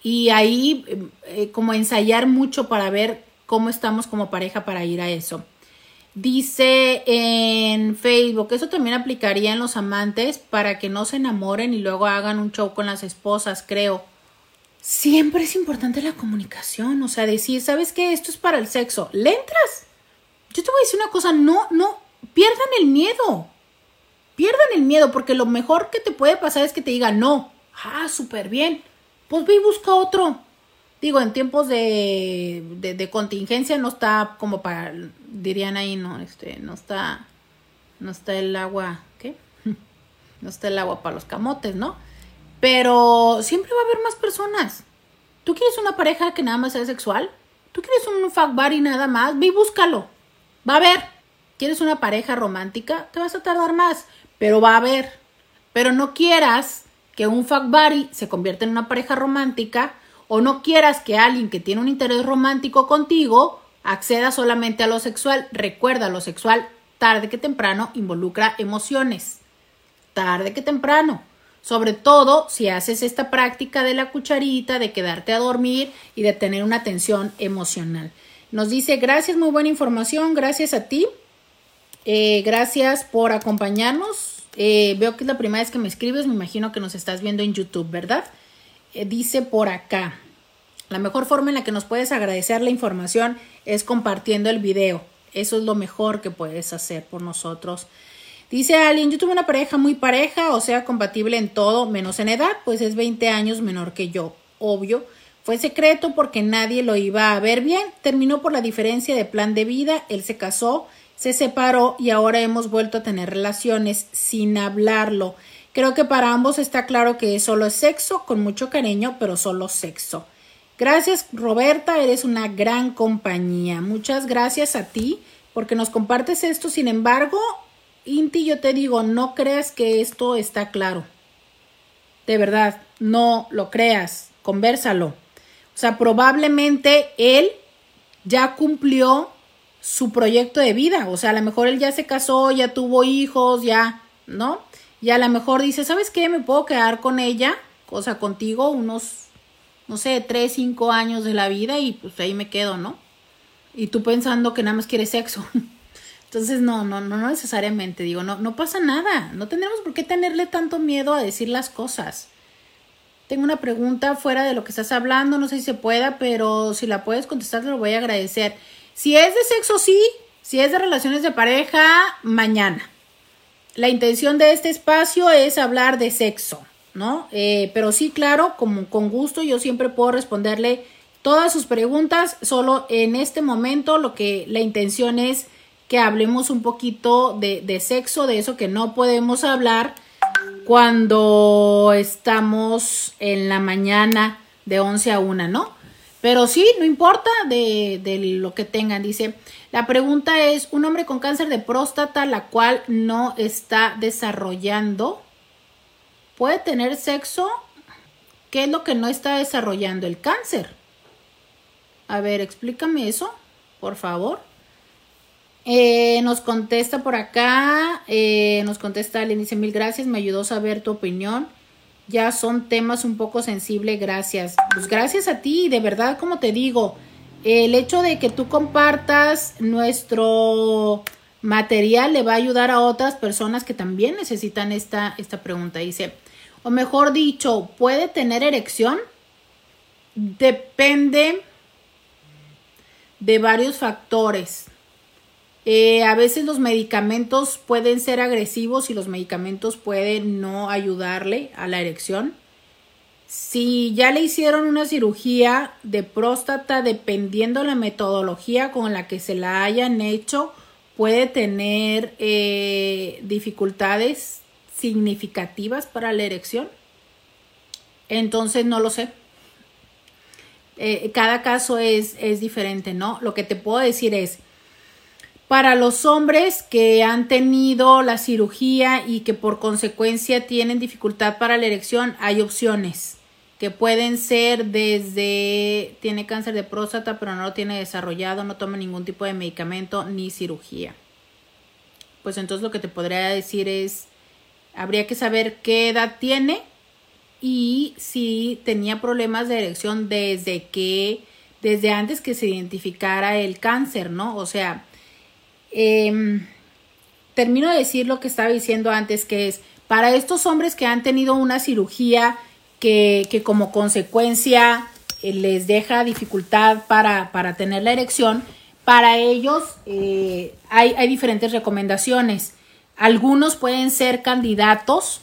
Y ahí eh, como ensayar mucho para ver cómo estamos como pareja para ir a eso. Dice en Facebook, eso también aplicaría en los amantes para que no se enamoren y luego hagan un show con las esposas, creo. Siempre es importante la comunicación, o sea, decir, ¿sabes qué? Esto es para el sexo. ¿Le entras? Yo te voy a decir una cosa, no, no, pierdan el miedo. Pierdan el miedo, porque lo mejor que te puede pasar es que te digan no. Ah, súper bien. Pues ve y busca otro. Digo, en tiempos de, de, contingencia no está como para, dirían ahí, no, este, no está, no está el agua, ¿qué? No está el agua para los camotes, ¿no? Pero siempre va a haber más personas. ¿Tú quieres una pareja que nada más sea sexual? ¿Tú quieres un fuck buddy nada más? Ve y búscalo. Va a haber. ¿Quieres una pareja romántica? Te vas a tardar más, pero va a haber. Pero no quieras que un fuck buddy se convierta en una pareja romántica o no quieras que alguien que tiene un interés romántico contigo acceda solamente a lo sexual. Recuerda, lo sexual tarde que temprano involucra emociones. Tarde que temprano. Sobre todo si haces esta práctica de la cucharita, de quedarte a dormir y de tener una atención emocional. Nos dice, gracias, muy buena información, gracias a ti. Eh, gracias por acompañarnos. Eh, veo que es la primera vez que me escribes, me imagino que nos estás viendo en YouTube, ¿verdad? Eh, dice por acá, la mejor forma en la que nos puedes agradecer la información es compartiendo el video. Eso es lo mejor que puedes hacer por nosotros. Dice alguien, yo tuve una pareja muy pareja, o sea, compatible en todo, menos en edad, pues es 20 años menor que yo. Obvio, fue secreto porque nadie lo iba a ver bien. Terminó por la diferencia de plan de vida, él se casó, se separó y ahora hemos vuelto a tener relaciones sin hablarlo. Creo que para ambos está claro que solo es sexo, con mucho cariño, pero solo sexo. Gracias Roberta, eres una gran compañía. Muchas gracias a ti porque nos compartes esto. Sin embargo, Inti, yo te digo, no creas que esto está claro. De verdad, no lo creas, conversalo. O sea, probablemente él ya cumplió su proyecto de vida. O sea, a lo mejor él ya se casó, ya tuvo hijos, ya, ¿no? Y a lo mejor dice, ¿sabes qué? Me puedo quedar con ella, o sea, contigo unos, no sé, tres, cinco años de la vida y pues ahí me quedo, ¿no? Y tú pensando que nada más quieres sexo. Entonces, no, no, no, no necesariamente, digo, no, no pasa nada. No tendremos por qué tenerle tanto miedo a decir las cosas. Tengo una pregunta fuera de lo que estás hablando, no sé si se pueda, pero si la puedes contestar te lo voy a agradecer. Si es de sexo, sí. Si es de relaciones de pareja, mañana. La intención de este espacio es hablar de sexo, ¿no? Eh, pero sí, claro, como con gusto, yo siempre puedo responderle todas sus preguntas. Solo en este momento lo que la intención es que hablemos un poquito de, de sexo, de eso que no podemos hablar cuando estamos en la mañana de 11 a 1, ¿no? Pero sí, no importa de, de, lo que tengan. Dice, la pregunta es, un hombre con cáncer de próstata, la cual no está desarrollando, ¿puede tener sexo? ¿Qué es lo que no está desarrollando el cáncer? A ver, explícame eso, por favor. Eh, nos contesta por acá, eh, nos contesta le dice mil gracias, me ayudó a saber tu opinión. Ya son temas un poco sensibles, gracias. Pues gracias a ti, de verdad, como te digo, el hecho de que tú compartas nuestro material le va a ayudar a otras personas que también necesitan esta, esta pregunta. Dice, o mejor dicho, ¿puede tener erección? Depende de varios factores. Eh, a veces los medicamentos pueden ser agresivos y los medicamentos pueden no ayudarle a la erección. Si ya le hicieron una cirugía de próstata, dependiendo la metodología con la que se la hayan hecho, puede tener eh, dificultades significativas para la erección. Entonces no lo sé. Eh, cada caso es, es diferente, ¿no? Lo que te puedo decir es, para los hombres que han tenido la cirugía y que por consecuencia tienen dificultad para la erección, hay opciones que pueden ser desde tiene cáncer de próstata pero no lo tiene desarrollado, no toma ningún tipo de medicamento ni cirugía. Pues entonces lo que te podría decir es, habría que saber qué edad tiene y si tenía problemas de erección desde que, desde antes que se identificara el cáncer, ¿no? O sea, Em, termino de decir lo que estaba diciendo antes, que es para estos hombres que han tenido una cirugía que, que como consecuencia eh, les deja dificultad para, para, tener la erección, para ellos eh, hay, hay diferentes recomendaciones. Algunos pueden ser candidatos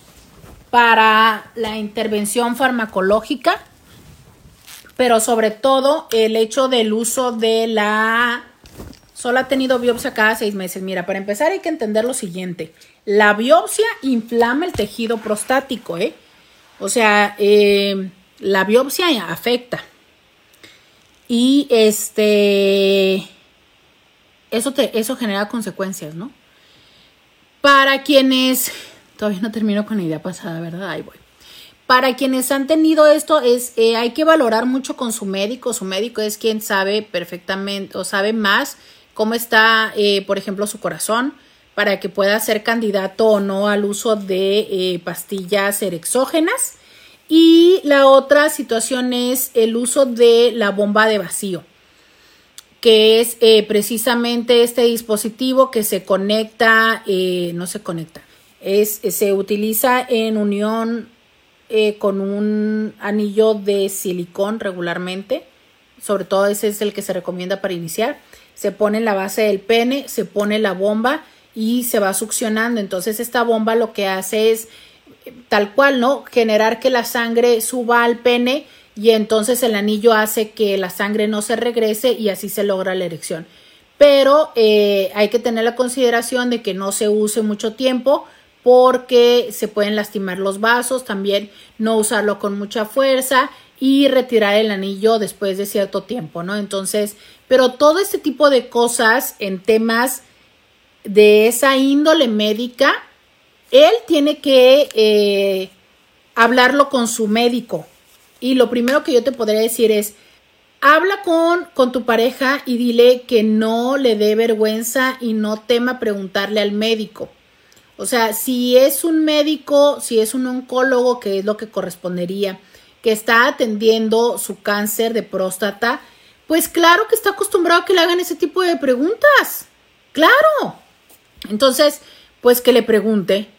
para la intervención farmacológica, pero sobre todo el hecho del uso de la Solo ha tenido biopsia cada seis meses. Mira, para empezar hay que entender lo siguiente. La biopsia inflama el tejido prostático, ¿eh? O sea, eh, la biopsia afecta. Y este, eso, te, eso genera consecuencias, ¿no? Para quienes, todavía no termino con la idea pasada, ¿verdad? Ahí voy. Para quienes han tenido esto, es, eh, hay que valorar mucho con su médico. Su médico es quien sabe perfectamente o sabe más cómo está, eh, por ejemplo, su corazón, para que pueda ser candidato o no al uso de eh, pastillas erexógenas. Y la otra situación es el uso de la bomba de vacío, que es eh, precisamente este dispositivo que se conecta, no se conecta, es, se utiliza en unión con un anillo de silicón regularmente, sobre todo ese es el que se recomienda para iniciar se pone en la base del pene, se pone la bomba y se va succionando. Entonces esta bomba lo que hace es tal cual, ¿no? Generar que la sangre suba al pene y entonces el anillo hace que la sangre no se regrese y así se logra la erección. Pero eh, hay que tener la consideración de que no se use mucho tiempo porque se pueden lastimar los vasos, también no usarlo con mucha fuerza y retirar el anillo después de cierto tiempo, ¿no? Entonces, pero todo este tipo de cosas en temas de esa índole médica, él tiene que eh, hablarlo con su médico. Y lo primero que yo te podría decir es, habla con, con tu pareja y dile que no le dé vergüenza y no tema preguntarle al médico. O sea, si es un médico, si es un oncólogo, que es lo que correspondería, que está atendiendo su cáncer de próstata, pues claro que está acostumbrado a que le hagan ese tipo de preguntas. Claro. Entonces, pues que le pregunte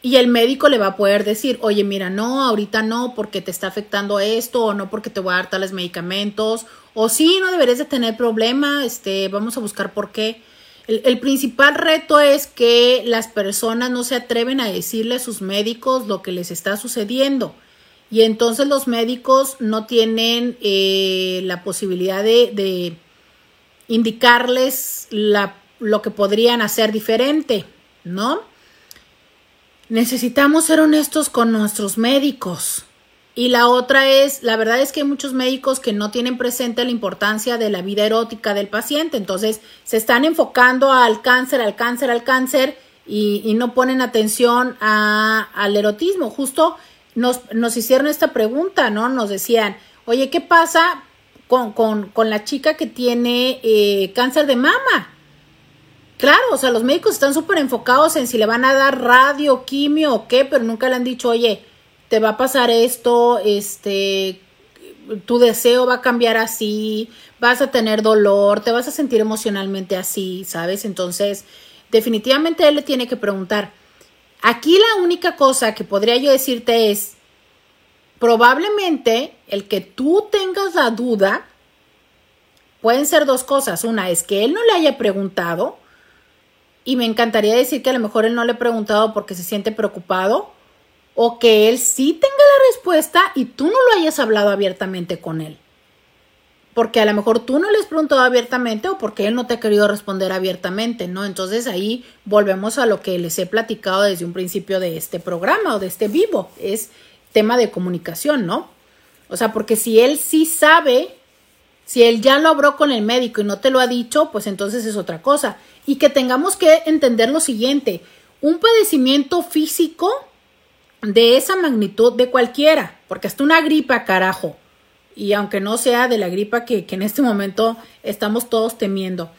y el médico le va a poder decir, oye, mira, no, ahorita no, porque te está afectando esto, o no porque te voy a dar tales medicamentos, o sí, no deberías de tener problema, este, vamos a buscar por qué. El, el, principal reto es que las personas no se atreven a decirle a sus médicos lo que les está sucediendo. Y entonces los médicos no tienen eh, la posibilidad de, indicarles lo que podrían hacer diferente, ¿no? Necesitamos ser honestos con nuestros médicos. Y la otra es, la verdad es que hay muchos médicos que no tienen presente la importancia de la vida erótica del paciente. Entonces, se están enfocando al cáncer, al cáncer, al cáncer y, no ponen atención al erotismo. Justo nos, hicieron esta pregunta, ¿no? Nos decían, oye, ¿qué pasa con, con, con la chica que tiene eh, cáncer de mama? Claro, o sea, los médicos están súper enfocados en si le van a dar radio, quimio o qué, pero nunca le han dicho, oye, te va a pasar esto, este, tu deseo va a cambiar así, vas a tener dolor, te vas a sentir emocionalmente así, ¿sabes? Entonces, definitivamente él le tiene que preguntar, Aquí la única cosa que podría yo decirte es, probablemente el que tú tengas la duda, pueden ser dos cosas. Una es que él no le haya preguntado, y me encantaría decir que a lo mejor él no le ha preguntado porque se siente preocupado, o que él sí tenga la respuesta y tú no lo hayas hablado abiertamente con él porque a lo mejor tú no le has preguntado abiertamente o porque él no te ha querido responder abiertamente, ¿no? Entonces ahí volvemos a lo que les he platicado desde un principio de este programa o de este vivo, es tema de comunicación, ¿no? O sea, porque si él sí sabe, si él ya lo habló con el médico y no te lo ha dicho, pues entonces es otra cosa. Y que tengamos que entender lo siguiente, un padecimiento físico de esa magnitud de cualquiera, porque hasta una gripa, carajo, y aunque no sea de la gripa que, que en este momento estamos todos temiendo.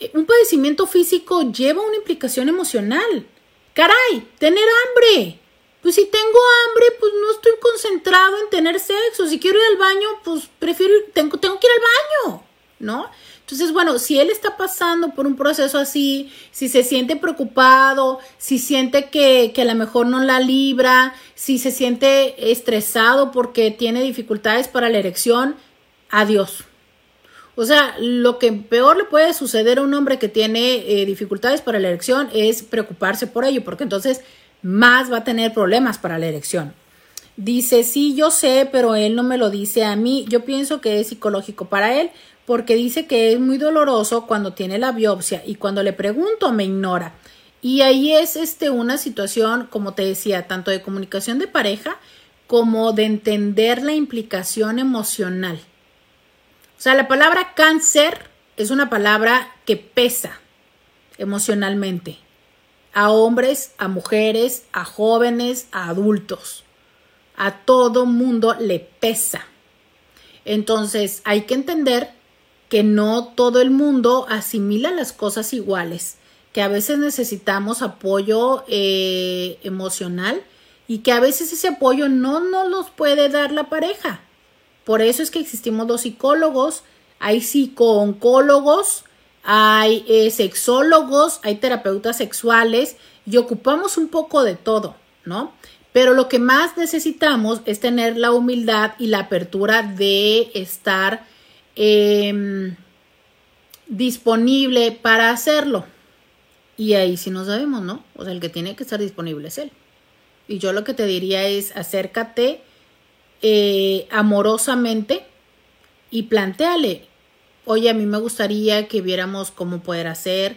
Eh, un padecimiento físico lleva una implicación emocional. Caray, tener hambre. Pues si tengo hambre, pues no estoy concentrado en tener sexo. Si quiero ir al baño, pues prefiero, tengo, tengo que ir al baño, ¿no? Entonces, bueno, si él está pasando por un proceso así, si se siente preocupado, si siente que, que a lo mejor no la libra, si se siente estresado porque tiene dificultades para la erección, adiós. O sea, lo que peor le puede suceder a un hombre que tiene eh, dificultades para la erección es preocuparse por ello, porque entonces más va a tener problemas para la erección. Dice, sí, yo sé, pero él no me lo dice a mí. Yo pienso que es psicológico para él porque dice que es muy doloroso cuando tiene la biopsia y cuando le pregunto me ignora. Y ahí es este una situación, como te decía, tanto de comunicación de pareja como de entender la implicación emocional. O sea, la palabra cáncer es una palabra que pesa emocionalmente a hombres, a mujeres, a jóvenes, a adultos. A todo mundo le pesa. Entonces hay que entender que no todo el mundo asimila las cosas iguales, que a veces necesitamos apoyo eh, emocional y que a veces ese apoyo no nos los puede dar la pareja. Por eso es que existimos los psicólogos, hay psicooncólogos, hay eh, sexólogos, hay terapeutas sexuales y ocupamos un poco de todo, ¿no? Pero lo que más necesitamos es tener la humildad y la apertura de estar Em, disponible para hacerlo. Y ahí sí no sabemos, ¿no? O sea, el que tiene que estar disponible es él. Y yo lo que te diría es acércate eh, amorosamente y planteale, oye, a mí me gustaría que viéramos cómo poder hacer.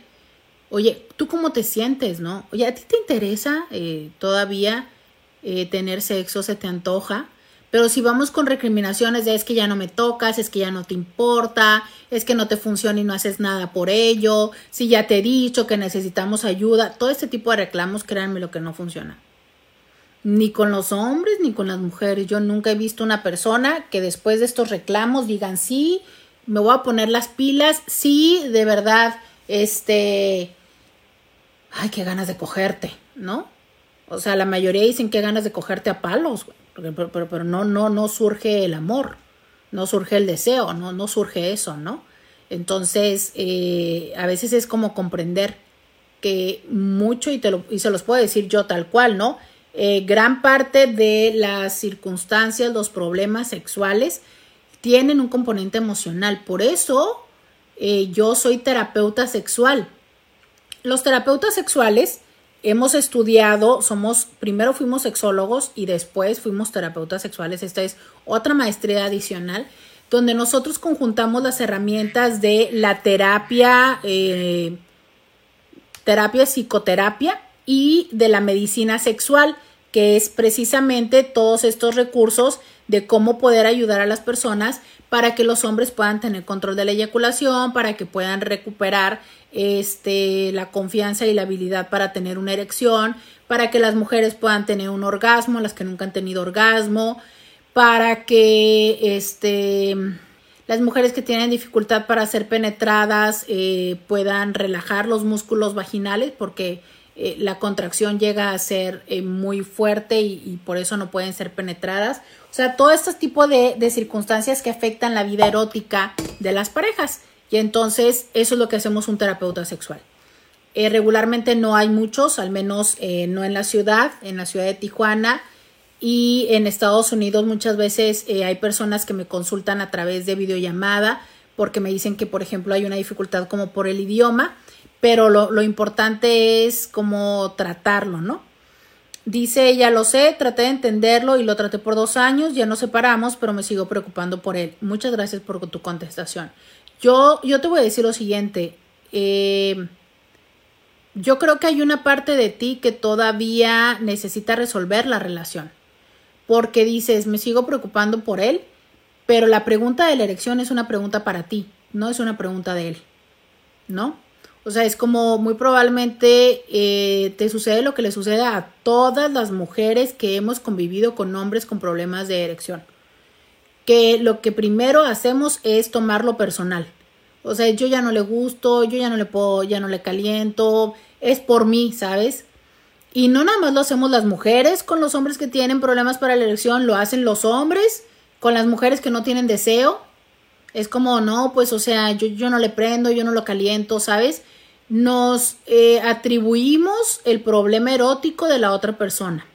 Oye, ¿tú cómo te sientes, no? Oye, ¿a ti te interesa eh, todavía eh, tener sexo? ¿Se te antoja? Pero si vamos con recriminaciones de es que ya no me tocas, es que ya no te importa, es que no te funciona y no haces nada por ello, si ya te he dicho que necesitamos ayuda, todo este tipo de reclamos, créanme lo que no funciona. ni con los hombres ni con las mujeres. Yo nunca he visto una persona que después de estos reclamos digan, sí, me voy a poner las pilas, sí, de verdad, este, ay, qué ganas de cogerte, ¿no? O sea, la mayoría dicen que ganas de cogerte a palos, pero, no, no, no surge el amor, no surge el deseo, no, no surge eso, ¿no? Entonces, eh, a veces es como comprender que mucho, y, y se los puedo decir yo tal cual, ¿no? Eh, gran parte de las circunstancias, los problemas sexuales, tienen un componente emocional. Por eso eh, yo soy terapeuta sexual. Los terapeutas sexuales hemos estudiado, somos, primero fuimos sexólogos y después fuimos terapeutas sexuales. Esta es otra maestría adicional donde nosotros conjuntamos las herramientas de la terapia, eh, terapia psicoterapia y de la medicina sexual, que es precisamente todos estos recursos de cómo poder ayudar a las personas para que los hombres puedan tener control de la eyaculación, para que puedan recuperar este, la confianza y la habilidad para tener una erección, para que las mujeres puedan tener un orgasmo, las que nunca han tenido orgasmo, para que este, las mujeres que tienen dificultad para ser penetradas eh, puedan relajar los músculos vaginales porque eh, la contracción llega a ser eh, muy fuerte y, por eso no pueden ser penetradas. O sea, todo este tipo de, circunstancias que afectan la vida erótica de las parejas. Y entonces eso es lo que hacemos un terapeuta sexual. Eh, regularmente no hay muchos, al menos no en la ciudad, en la ciudad de Tijuana. Y en Estados Unidos muchas veces hay personas que me consultan a través de videollamada porque me dicen que, por ejemplo, hay una dificultad como por el idioma pero lo, importante es como tratarlo, ¿no? Dice ella, lo sé, traté de entenderlo y lo traté por dos años, ya nos separamos, pero me sigo preocupando por él. Muchas gracias por tu contestación. Yo, yo te voy a decir lo siguiente, eh, yo creo que hay una parte de ti que todavía necesita resolver la relación, porque dices, me sigo preocupando por él, pero la pregunta de la elección es una pregunta para ti, no es una pregunta de él, ¿no? O sea, es como muy probablemente eh, te sucede lo que le sucede a todas las mujeres que hemos convivido con hombres con problemas de erección. Que lo que primero hacemos es tomarlo personal. O sea, yo ya no le gusto, yo ya no le puedo, ya no le caliento, es por mí, ¿sabes? Y no nada más lo hacemos las mujeres con los hombres que tienen problemas para la erección, lo hacen los hombres con las mujeres que no tienen deseo. Es como, no, pues, o sea, yo, yo no le prendo, yo no lo caliento, ¿sabes? Nos eh, atribuimos el problema erótico de la otra persona.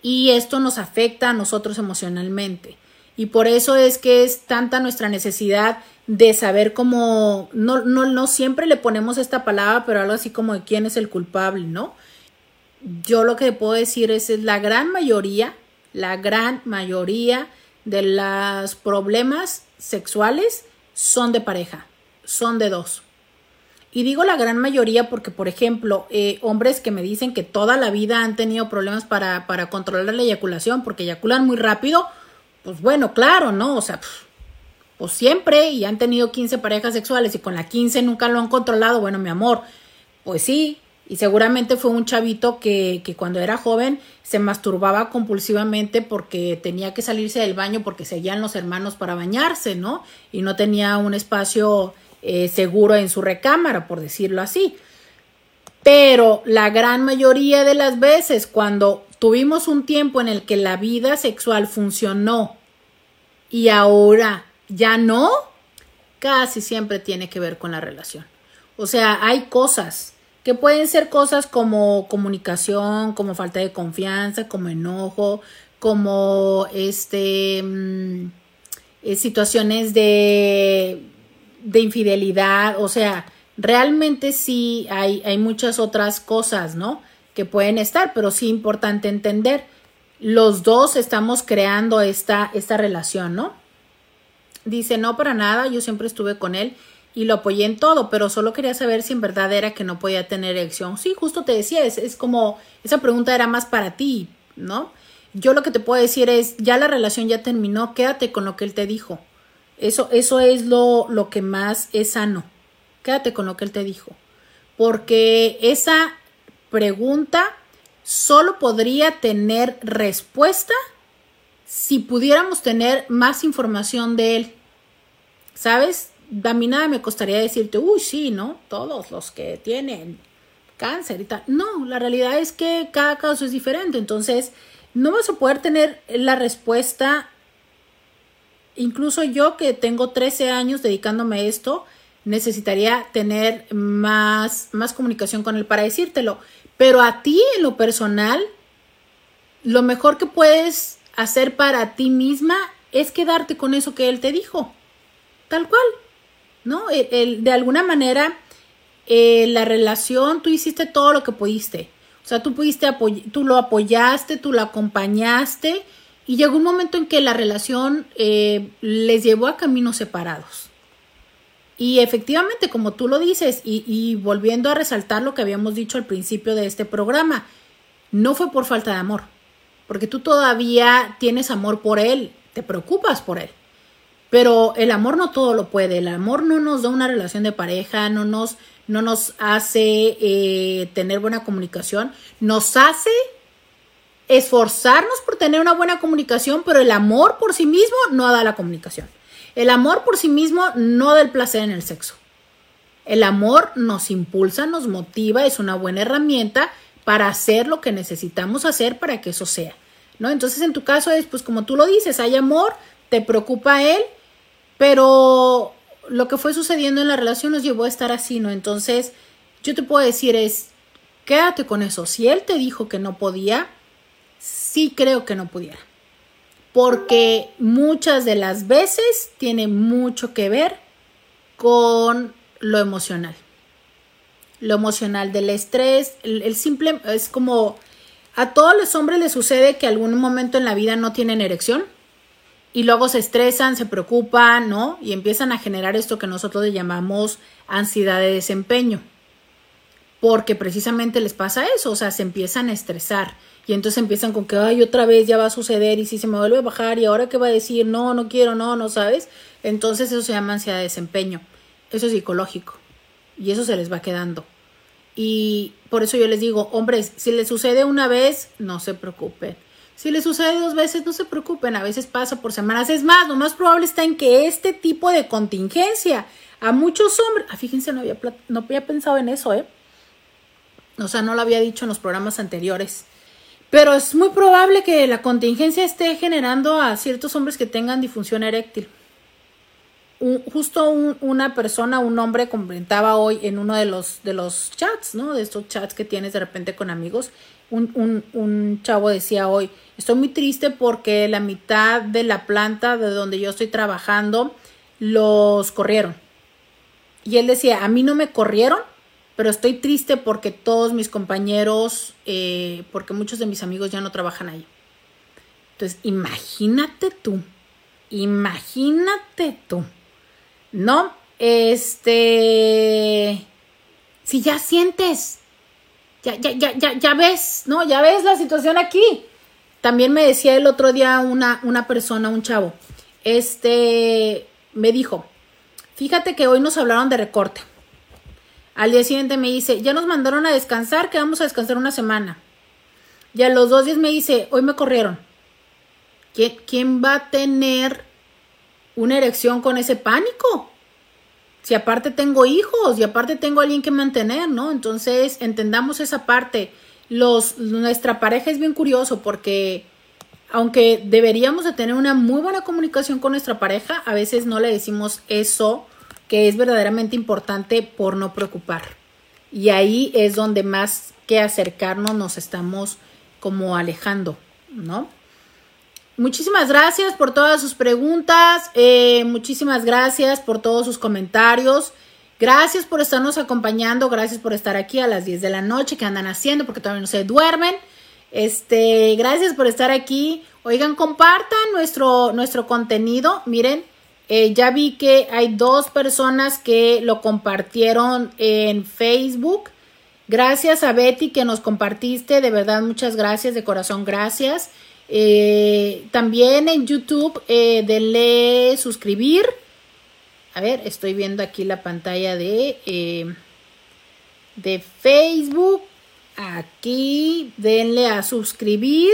Y esto nos afecta a nosotros emocionalmente. Y por eso es que es tanta nuestra necesidad de saber cómo, no, no, no siempre le ponemos esta palabra, pero algo así como de quién es el culpable, ¿no? Yo lo que puedo decir es, es la gran mayoría, la gran mayoría de los problemas sexuales son de pareja, son de dos. Y digo la gran mayoría porque, por ejemplo, eh, hombres que me dicen que toda la vida han tenido problemas para, para controlar la eyaculación porque eyaculan muy rápido, pues bueno, claro, ¿no? O sea, pues siempre y han tenido 15 parejas sexuales y con la 15 nunca lo han controlado, bueno, mi amor, pues sí, y seguramente fue un chavito que, que, cuando era joven se masturbaba compulsivamente porque tenía que salirse del baño porque seguían los hermanos para bañarse, ¿no? Y no tenía un espacio eh, seguro en su recámara, por decirlo así. Pero la gran mayoría de las veces cuando tuvimos un tiempo en el que la vida sexual funcionó y ahora ya no, casi siempre tiene que ver con la relación. O sea, hay cosas que pueden ser cosas como comunicación, como falta de confianza, como enojo, como este mm, eh, situaciones de, de infidelidad, o sea, realmente sí hay, hay muchas otras cosas, ¿no? Que pueden estar, pero sí importante entender, los dos estamos creando esta, esta relación, ¿no? Dice, no para nada, yo siempre estuve con él y lo apoyé en todo, pero solo quería saber si en verdad era que no podía tener erección. Sí, justo te decía, es, es como, esa pregunta era más para ti, ¿no? Yo lo que te puedo decir es, ya la relación ya terminó, quédate con lo que él te dijo. Eso, eso es lo, lo que más es sano. Quédate con lo que él te dijo. Porque esa pregunta solo podría tener respuesta si pudiéramos tener más información de él. ¿Sabes? A mí nada me costaría decirte, uy, sí, ¿no? Todos los que tienen cáncer y tal. No, la realidad es que cada caso es diferente. Entonces, no vas a poder tener la respuesta. Incluso yo que tengo 13 años dedicándome a esto, necesitaría tener más, más comunicación con él para decírtelo. Pero a ti, en lo personal, lo mejor que puedes hacer para ti misma es quedarte con eso que él te dijo. Tal cual. ¿No? El, de alguna manera, eh, la relación, tú hiciste todo lo que pudiste. O sea, tú pudiste tú lo apoyaste, tú lo acompañaste y llegó un momento en que la relación eh, les llevó a caminos separados. Y efectivamente, como tú lo dices, y, volviendo a resaltar lo que habíamos dicho al principio de este programa, no fue por falta de amor, porque tú todavía tienes amor por él, te preocupas por él. Pero el amor no todo lo puede, el amor no nos da una relación de pareja, no nos, no nos hace eh, tener buena comunicación, nos hace esforzarnos por tener una buena comunicación, pero el amor por sí mismo no da la comunicación. El amor por sí mismo no da el placer en el sexo. El amor nos impulsa, nos motiva, es una buena herramienta para hacer lo que necesitamos hacer para que eso sea. ¿No? Entonces, en tu caso es, pues como tú lo dices, hay amor, te preocupa él, pero lo que fue sucediendo en la relación nos llevó a estar así, ¿no? Entonces, yo te puedo decir es, quédate con eso. Si él te dijo que no podía, sí creo que no pudiera porque muchas de las veces tiene mucho que ver con lo emocional. Lo emocional del estrés, el, simple es como a todos los hombres les sucede que algún momento en la vida no tienen erección y luego se estresan, se preocupan, ¿no? Y empiezan a generar esto que nosotros le llamamos ansiedad de desempeño. Porque precisamente les pasa eso, o sea, se empiezan a estresar y entonces empiezan con que, ay, otra vez ya va a suceder y si se me vuelve a bajar y ahora qué va a decir, no, no quiero, no, no sabes. Entonces eso se llama ansiedad de desempeño. Eso es psicológico. Y eso se les va quedando. Y por eso yo les digo, hombres, si les sucede una vez, no se preocupen. Si les sucede dos veces, no se preocupen. A veces pasa por semanas. Es más, lo más probable está en que este tipo de contingencia a muchos hombres, ah, fíjense, no había, no había pensado en eso, ¿eh? O sea, no lo había dicho en los programas anteriores pero es muy probable que la contingencia esté generando a ciertos hombres que tengan disfunción eréctil. justo una persona, un hombre comentaba hoy en uno de los, de los chats, ¿no? De estos chats que tienes de repente con amigos. Un, un chavo decía hoy, estoy muy triste porque la mitad de la planta de donde yo estoy trabajando los corrieron. Y él decía, a mí no me corrieron, pero estoy triste porque todos mis compañeros, eh, porque muchos de mis amigos ya no trabajan ahí. Entonces, imagínate tú, imagínate tú, ¿no? Este, si ya sientes, ya, ya, ya, ya, ya ves, ¿no? Ya ves la situación aquí. También me decía el otro día una, una persona, un chavo, este, me dijo, fíjate que hoy nos hablaron de recorte al día siguiente me dice, ya nos mandaron a descansar, que vamos a descansar una semana. Y a los dos días me dice, hoy me corrieron. ¿Quién, quién va a tener una erección con ese pánico? Si aparte tengo hijos y aparte tengo alguien que mantener, ¿no? Entonces, entendamos esa parte. Los, nuestra pareja es bien curioso porque aunque deberíamos de tener una muy buena comunicación con nuestra pareja, a veces no le decimos eso que es verdaderamente importante por no preocupar. Y ahí es donde más que acercarnos nos estamos como alejando, ¿no? Muchísimas gracias por todas sus preguntas, eh, muchísimas gracias por todos sus comentarios, gracias por estarnos acompañando, gracias por estar aquí a las 10 de la noche, que andan haciendo porque todavía no se duermen. Este, gracias por estar aquí. Oigan, compartan nuestro, nuestro contenido. Miren, eh, ya vi que hay dos personas que lo compartieron en Facebook. Gracias a Betty que nos compartiste, de verdad muchas gracias, de corazón gracias. Eh, también en YouTube, eh, denle suscribir. A ver, estoy viendo aquí la pantalla de, de Facebook. aquí, denle a suscribir,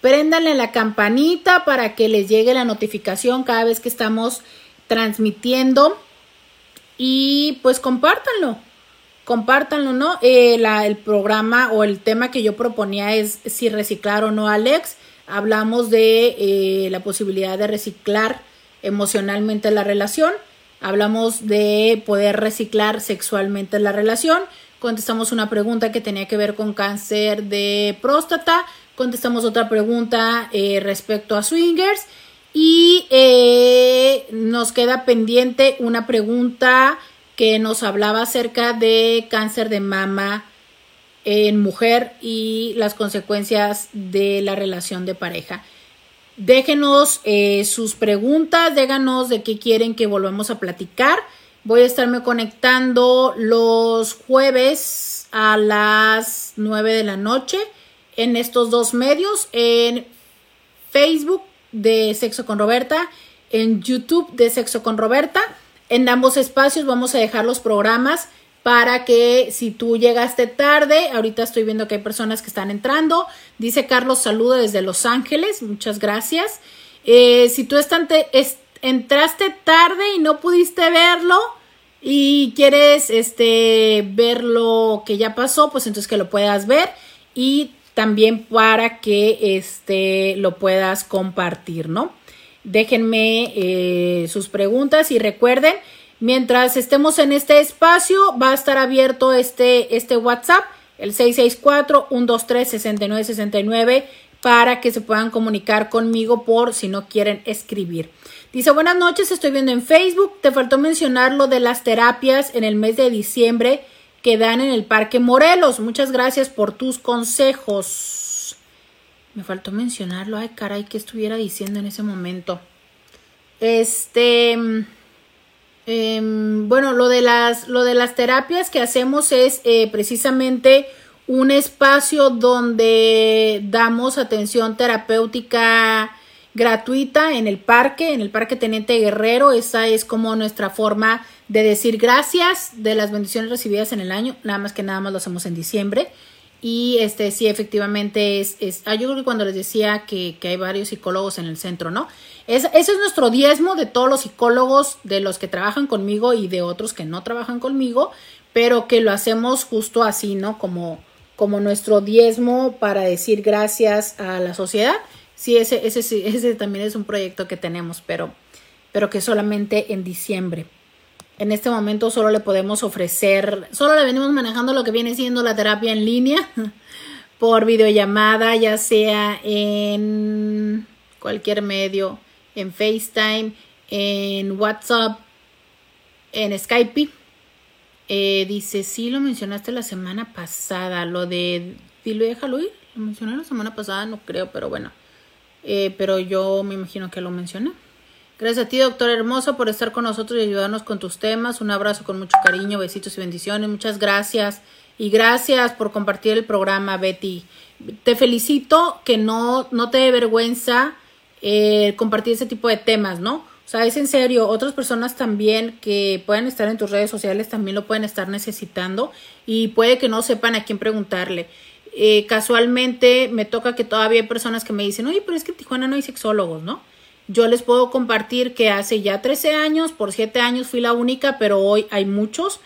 préndanle la campanita para que les llegue la notificación cada vez que estamos transmitiendo y pues compártanlo, compártanlo, ¿no? Eh, el programa o el tema que yo proponía es si reciclar o no Alex. Hablamos de eh, la posibilidad de reciclar emocionalmente la relación. Hablamos de poder reciclar sexualmente la relación. Contestamos una pregunta que tenía que ver con cáncer de próstata. Contestamos otra pregunta eh, respecto a swingers. Y nos queda pendiente una pregunta que nos hablaba acerca de cáncer de mama en mujer y las consecuencias de la relación de pareja. Déjenos eh, sus preguntas, díganos de qué quieren que volvamos a platicar. Voy a estarme conectando los jueves a las 9 de la noche en estos dos medios, en Facebook de Sexo con Roberta, en YouTube de Sexo con Roberta. En ambos espacios vamos a dejar los programas para que si tú llegaste tarde, ahorita estoy viendo que hay personas que están entrando. Dice Carlos, saludo desde Los Ángeles, muchas gracias. Eh, si tú entraste tarde y no pudiste verlo y quieres este, ver lo que ya pasó, pues entonces que lo puedas ver y también para que este, lo puedas compartir, ¿no? Déjenme eh, sus preguntas y recuerden, mientras estemos en este espacio, va a estar abierto este, este WhatsApp, el 664-123-6969, para que se puedan comunicar conmigo por si no quieren escribir. Dice, buenas noches, estoy viendo en Facebook, te faltó mencionar lo de las terapias en el mes de diciembre que dan en el Parque Morelos. Muchas gracias por tus consejos. Me faltó mencionarlo. Ay, caray, ¿qué estuviera diciendo en ese momento? Este. Em, bueno, lo de, las, lo de las terapias que hacemos es eh, precisamente un espacio donde damos atención terapéutica gratuita en el parque, en el Parque Teniente Guerrero. Esa es como nuestra forma de decir gracias de las bendiciones recibidas en el año, nada más que nada más lo hacemos en diciembre. Y este sí, efectivamente es, es ah, yo creo que cuando les decía que, hay varios psicólogos en el centro, ¿no? Es, ese es nuestro diezmo de todos los psicólogos, de los que trabajan conmigo y de otros que no trabajan conmigo, pero que lo hacemos justo así, ¿no? Como, como nuestro diezmo para decir gracias a la sociedad. Sí, ese, ese, ese también es un proyecto que tenemos, pero, pero que solamente en diciembre. En este momento solo le podemos ofrecer, solo le venimos manejando lo que viene siendo la terapia en línea por videollamada, ya sea en cualquier medio, en FaceTime, en WhatsApp, en Skype. Eh, dice, sí, lo mencionaste la semana pasada, lo de dilo déjalo ir. Lo mencioné la semana pasada, no creo, pero bueno. Eh, pero yo me imagino que lo mencioné. Gracias a ti, doctor hermoso, por estar con nosotros y ayudarnos con tus temas. Un abrazo con mucho cariño, besitos y bendiciones. Muchas gracias. Y gracias por compartir el programa, Betty. Te felicito que no, no te dé vergüenza eh, compartir ese tipo de temas, ¿no? O sea, es en serio, otras personas también que pueden estar en tus redes sociales también lo pueden estar necesitando y puede que no sepan a quién preguntarle. Eh, casualmente me toca que todavía hay personas que me dicen, oye, pero es que en Tijuana no hay sexólogos, ¿no? Yo les puedo compartir que hace ya 13 años, por 7 años fui la única, pero hoy hay muchos.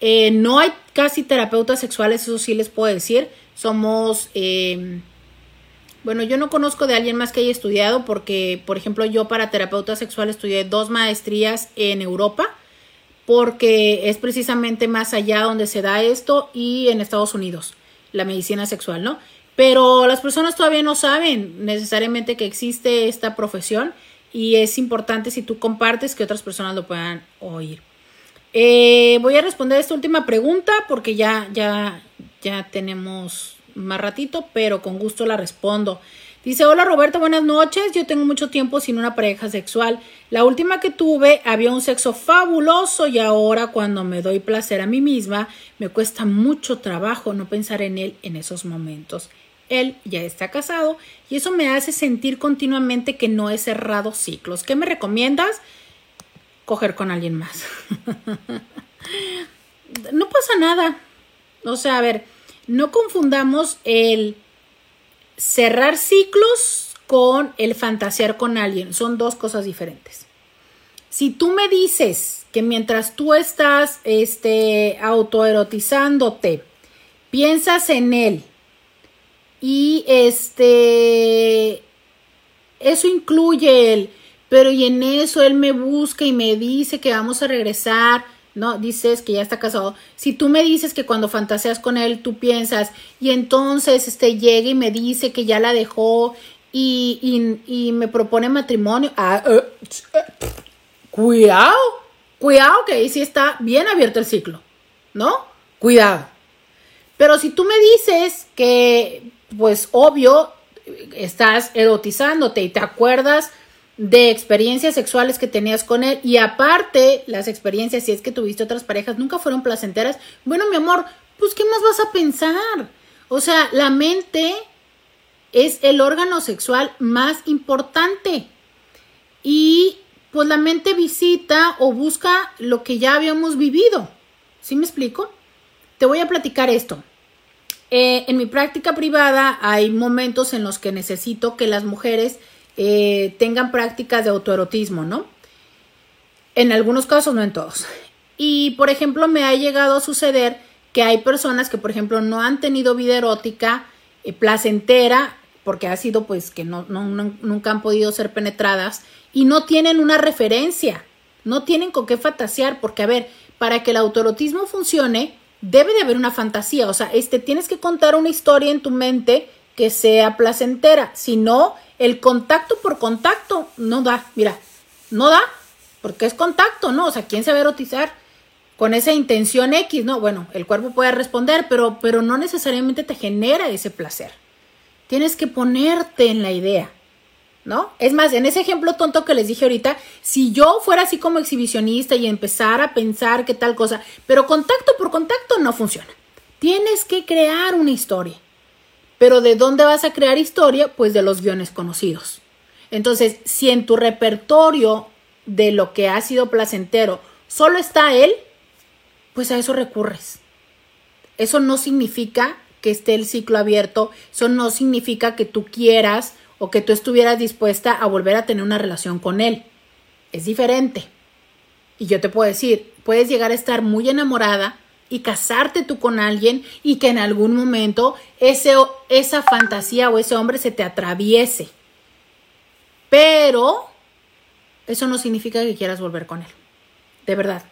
Eh, no hay casi terapeutas sexuales, eso sí les puedo decir. Somos, eh, bueno, yo no conozco de alguien más que haya estudiado porque, por ejemplo, yo para terapeuta sexual estudié dos maestrías en Europa porque es precisamente más allá donde se da esto y en Estados Unidos, la medicina sexual, ¿no? Pero las personas todavía no saben necesariamente que existe esta profesión y es importante si tú compartes que otras personas lo puedan oír. Eh, voy a responder esta última pregunta porque ya, ya, ya tenemos más ratito, pero con gusto la respondo. Dice, hola Roberto, buenas noches. Yo tengo mucho tiempo sin una pareja sexual. La última que tuve había un sexo fabuloso y ahora cuando me doy placer a mí misma me cuesta mucho trabajo no pensar en él en esos momentos. Él ya está casado y eso me hace sentir continuamente que no he cerrado ciclos. ¿Qué me recomiendas? Coger con alguien más. no pasa nada. O sea, a ver, no confundamos el cerrar ciclos con el fantasear con alguien. Son dos cosas diferentes. Si tú me dices que mientras tú estás este, autoerotizándote, piensas en él y este, eso incluye él, pero y en eso él me busca y me dice que vamos a regresar ¿no? Dices que ya está casado. Si tú me dices que cuando fantaseas con él, tú piensas, y entonces este llega y me dice que ya la dejó y, y, me propone matrimonio. Ah, eh, cuidado, cuidado que ahí sí está bien abierto el ciclo, ¿no? Cuidado. Pero si tú me dices que, pues obvio, estás erotizándote y te acuerdas de experiencias sexuales que tenías con él y aparte las experiencias, si es que tuviste otras parejas, nunca fueron placenteras, bueno, mi amor, pues ¿qué más vas a pensar? O sea, la mente es el órgano sexual más importante y pues la mente visita o busca lo que ya habíamos vivido. ¿Sí me explico? Te voy a platicar esto. Eh, en mi práctica privada hay momentos en los que necesito que las mujeres eh, tengan prácticas de autoerotismo, ¿no? En algunos casos, no en todos. Y, por ejemplo, me ha llegado a suceder que hay personas que, por ejemplo, no han tenido vida erótica eh, placentera, porque ha sido pues que no, nunca han podido ser penetradas y no tienen una referencia, no tienen con qué fantasear, porque a ver, para que el autoerotismo funcione, debe de haber una fantasía, o sea, este, tienes que contar una historia en tu mente que sea placentera, si no, el contacto por contacto no da, mira, no da, porque es contacto, ¿no? O sea, ¿quién se va a erotizar con esa intención X? No, bueno, el cuerpo puede responder, pero, pero no necesariamente te genera ese placer. Tienes que ponerte en la idea, ¿no? Es más, en ese ejemplo tonto que les dije ahorita, si yo fuera así como exhibicionista y empezara a pensar que tal cosa, pero contacto por contacto no funciona. Tienes que crear una historia. Pero ¿de dónde vas a crear historia? Pues de los guiones conocidos. Entonces, si en tu repertorio de lo que ha sido placentero solo está él, pues a eso recurres. Eso no significa que esté el ciclo abierto, eso no significa que tú quieras o que tú estuvieras dispuesta a volver a tener una relación con él. Es diferente. Y yo te puedo decir, puedes llegar a estar muy enamorada, y casarte tú con alguien y que en algún momento ese, esa fantasía o ese hombre se te atraviese. Pero eso no significa que quieras volver con él. De verdad.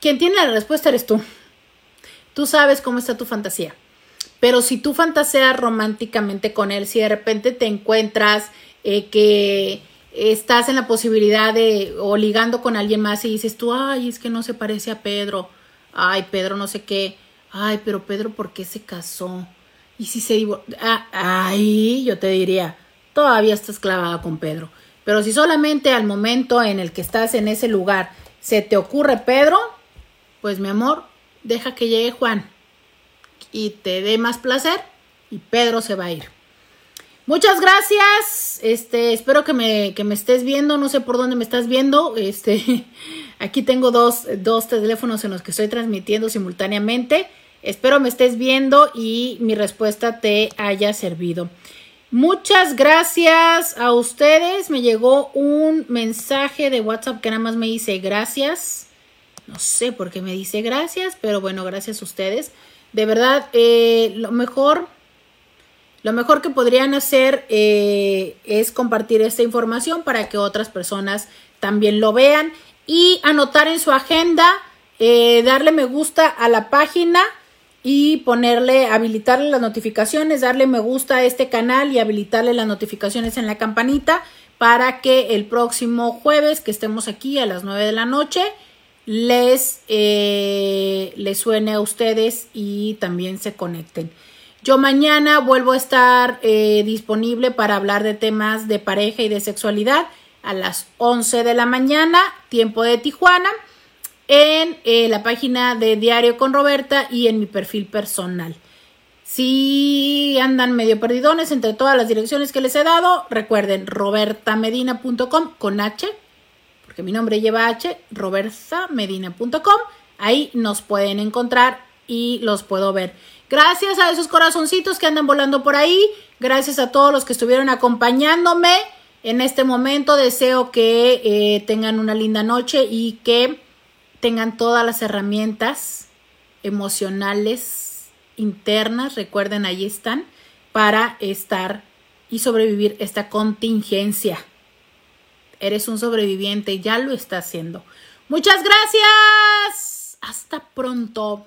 Quien tiene la respuesta eres tú. Tú sabes cómo está tu fantasía. Pero si tú fantaseas románticamente con él, si de repente te encuentras eh, que estás en la posibilidad de o ligando con alguien más y dices tú, ay, es que no se parece a Pedro ay, Pedro no sé qué, ay, pero Pedro, ¿por qué se casó? Y si se divorció, ah, ay, yo te diría, todavía estás clavada con Pedro. Pero si solamente al momento en el que estás en ese lugar se te ocurre Pedro, pues mi amor, deja que llegue Juan y te dé más placer y Pedro se va a ir. Muchas gracias. Este, espero que me, que me estés viendo. No sé por dónde me estás viendo. Este, aquí tengo dos, dos teléfonos en los que estoy transmitiendo simultáneamente. Espero me estés viendo y mi respuesta te haya servido. Muchas gracias a ustedes. Me llegó un mensaje de WhatsApp que nada más me dice gracias. No sé por qué me dice gracias, pero bueno, gracias a ustedes. De verdad, eh, lo mejor lo mejor que podrían hacer eh, es compartir esta información para que otras personas también lo vean y anotar en su agenda, eh, darle me gusta a la página y ponerle, habilitarle las notificaciones, darle me gusta a este canal y habilitarle las notificaciones en la campanita para que el próximo jueves que estemos aquí a las 9 de la noche les, eh, les suene a ustedes y también se conecten. Yo mañana vuelvo a estar eh, disponible para hablar de temas de pareja y de sexualidad a las 11 de la mañana, tiempo de Tijuana, en eh, la página de Diario con Roberta y en mi perfil personal. Si andan medio perdidones entre todas las direcciones que les he dado, recuerden robertamedina.com con H, porque mi nombre lleva H, robertamedina.com. Ahí nos pueden encontrar y los puedo ver. Gracias a esos corazoncitos que andan volando por ahí. Gracias a todos los que estuvieron acompañándome. En este momento deseo que eh, tengan una linda noche y que tengan todas las herramientas emocionales internas, recuerden, ahí están, para estar y sobrevivir esta contingencia. Eres un sobreviviente, ya lo está haciendo. Muchas gracias. Hasta pronto.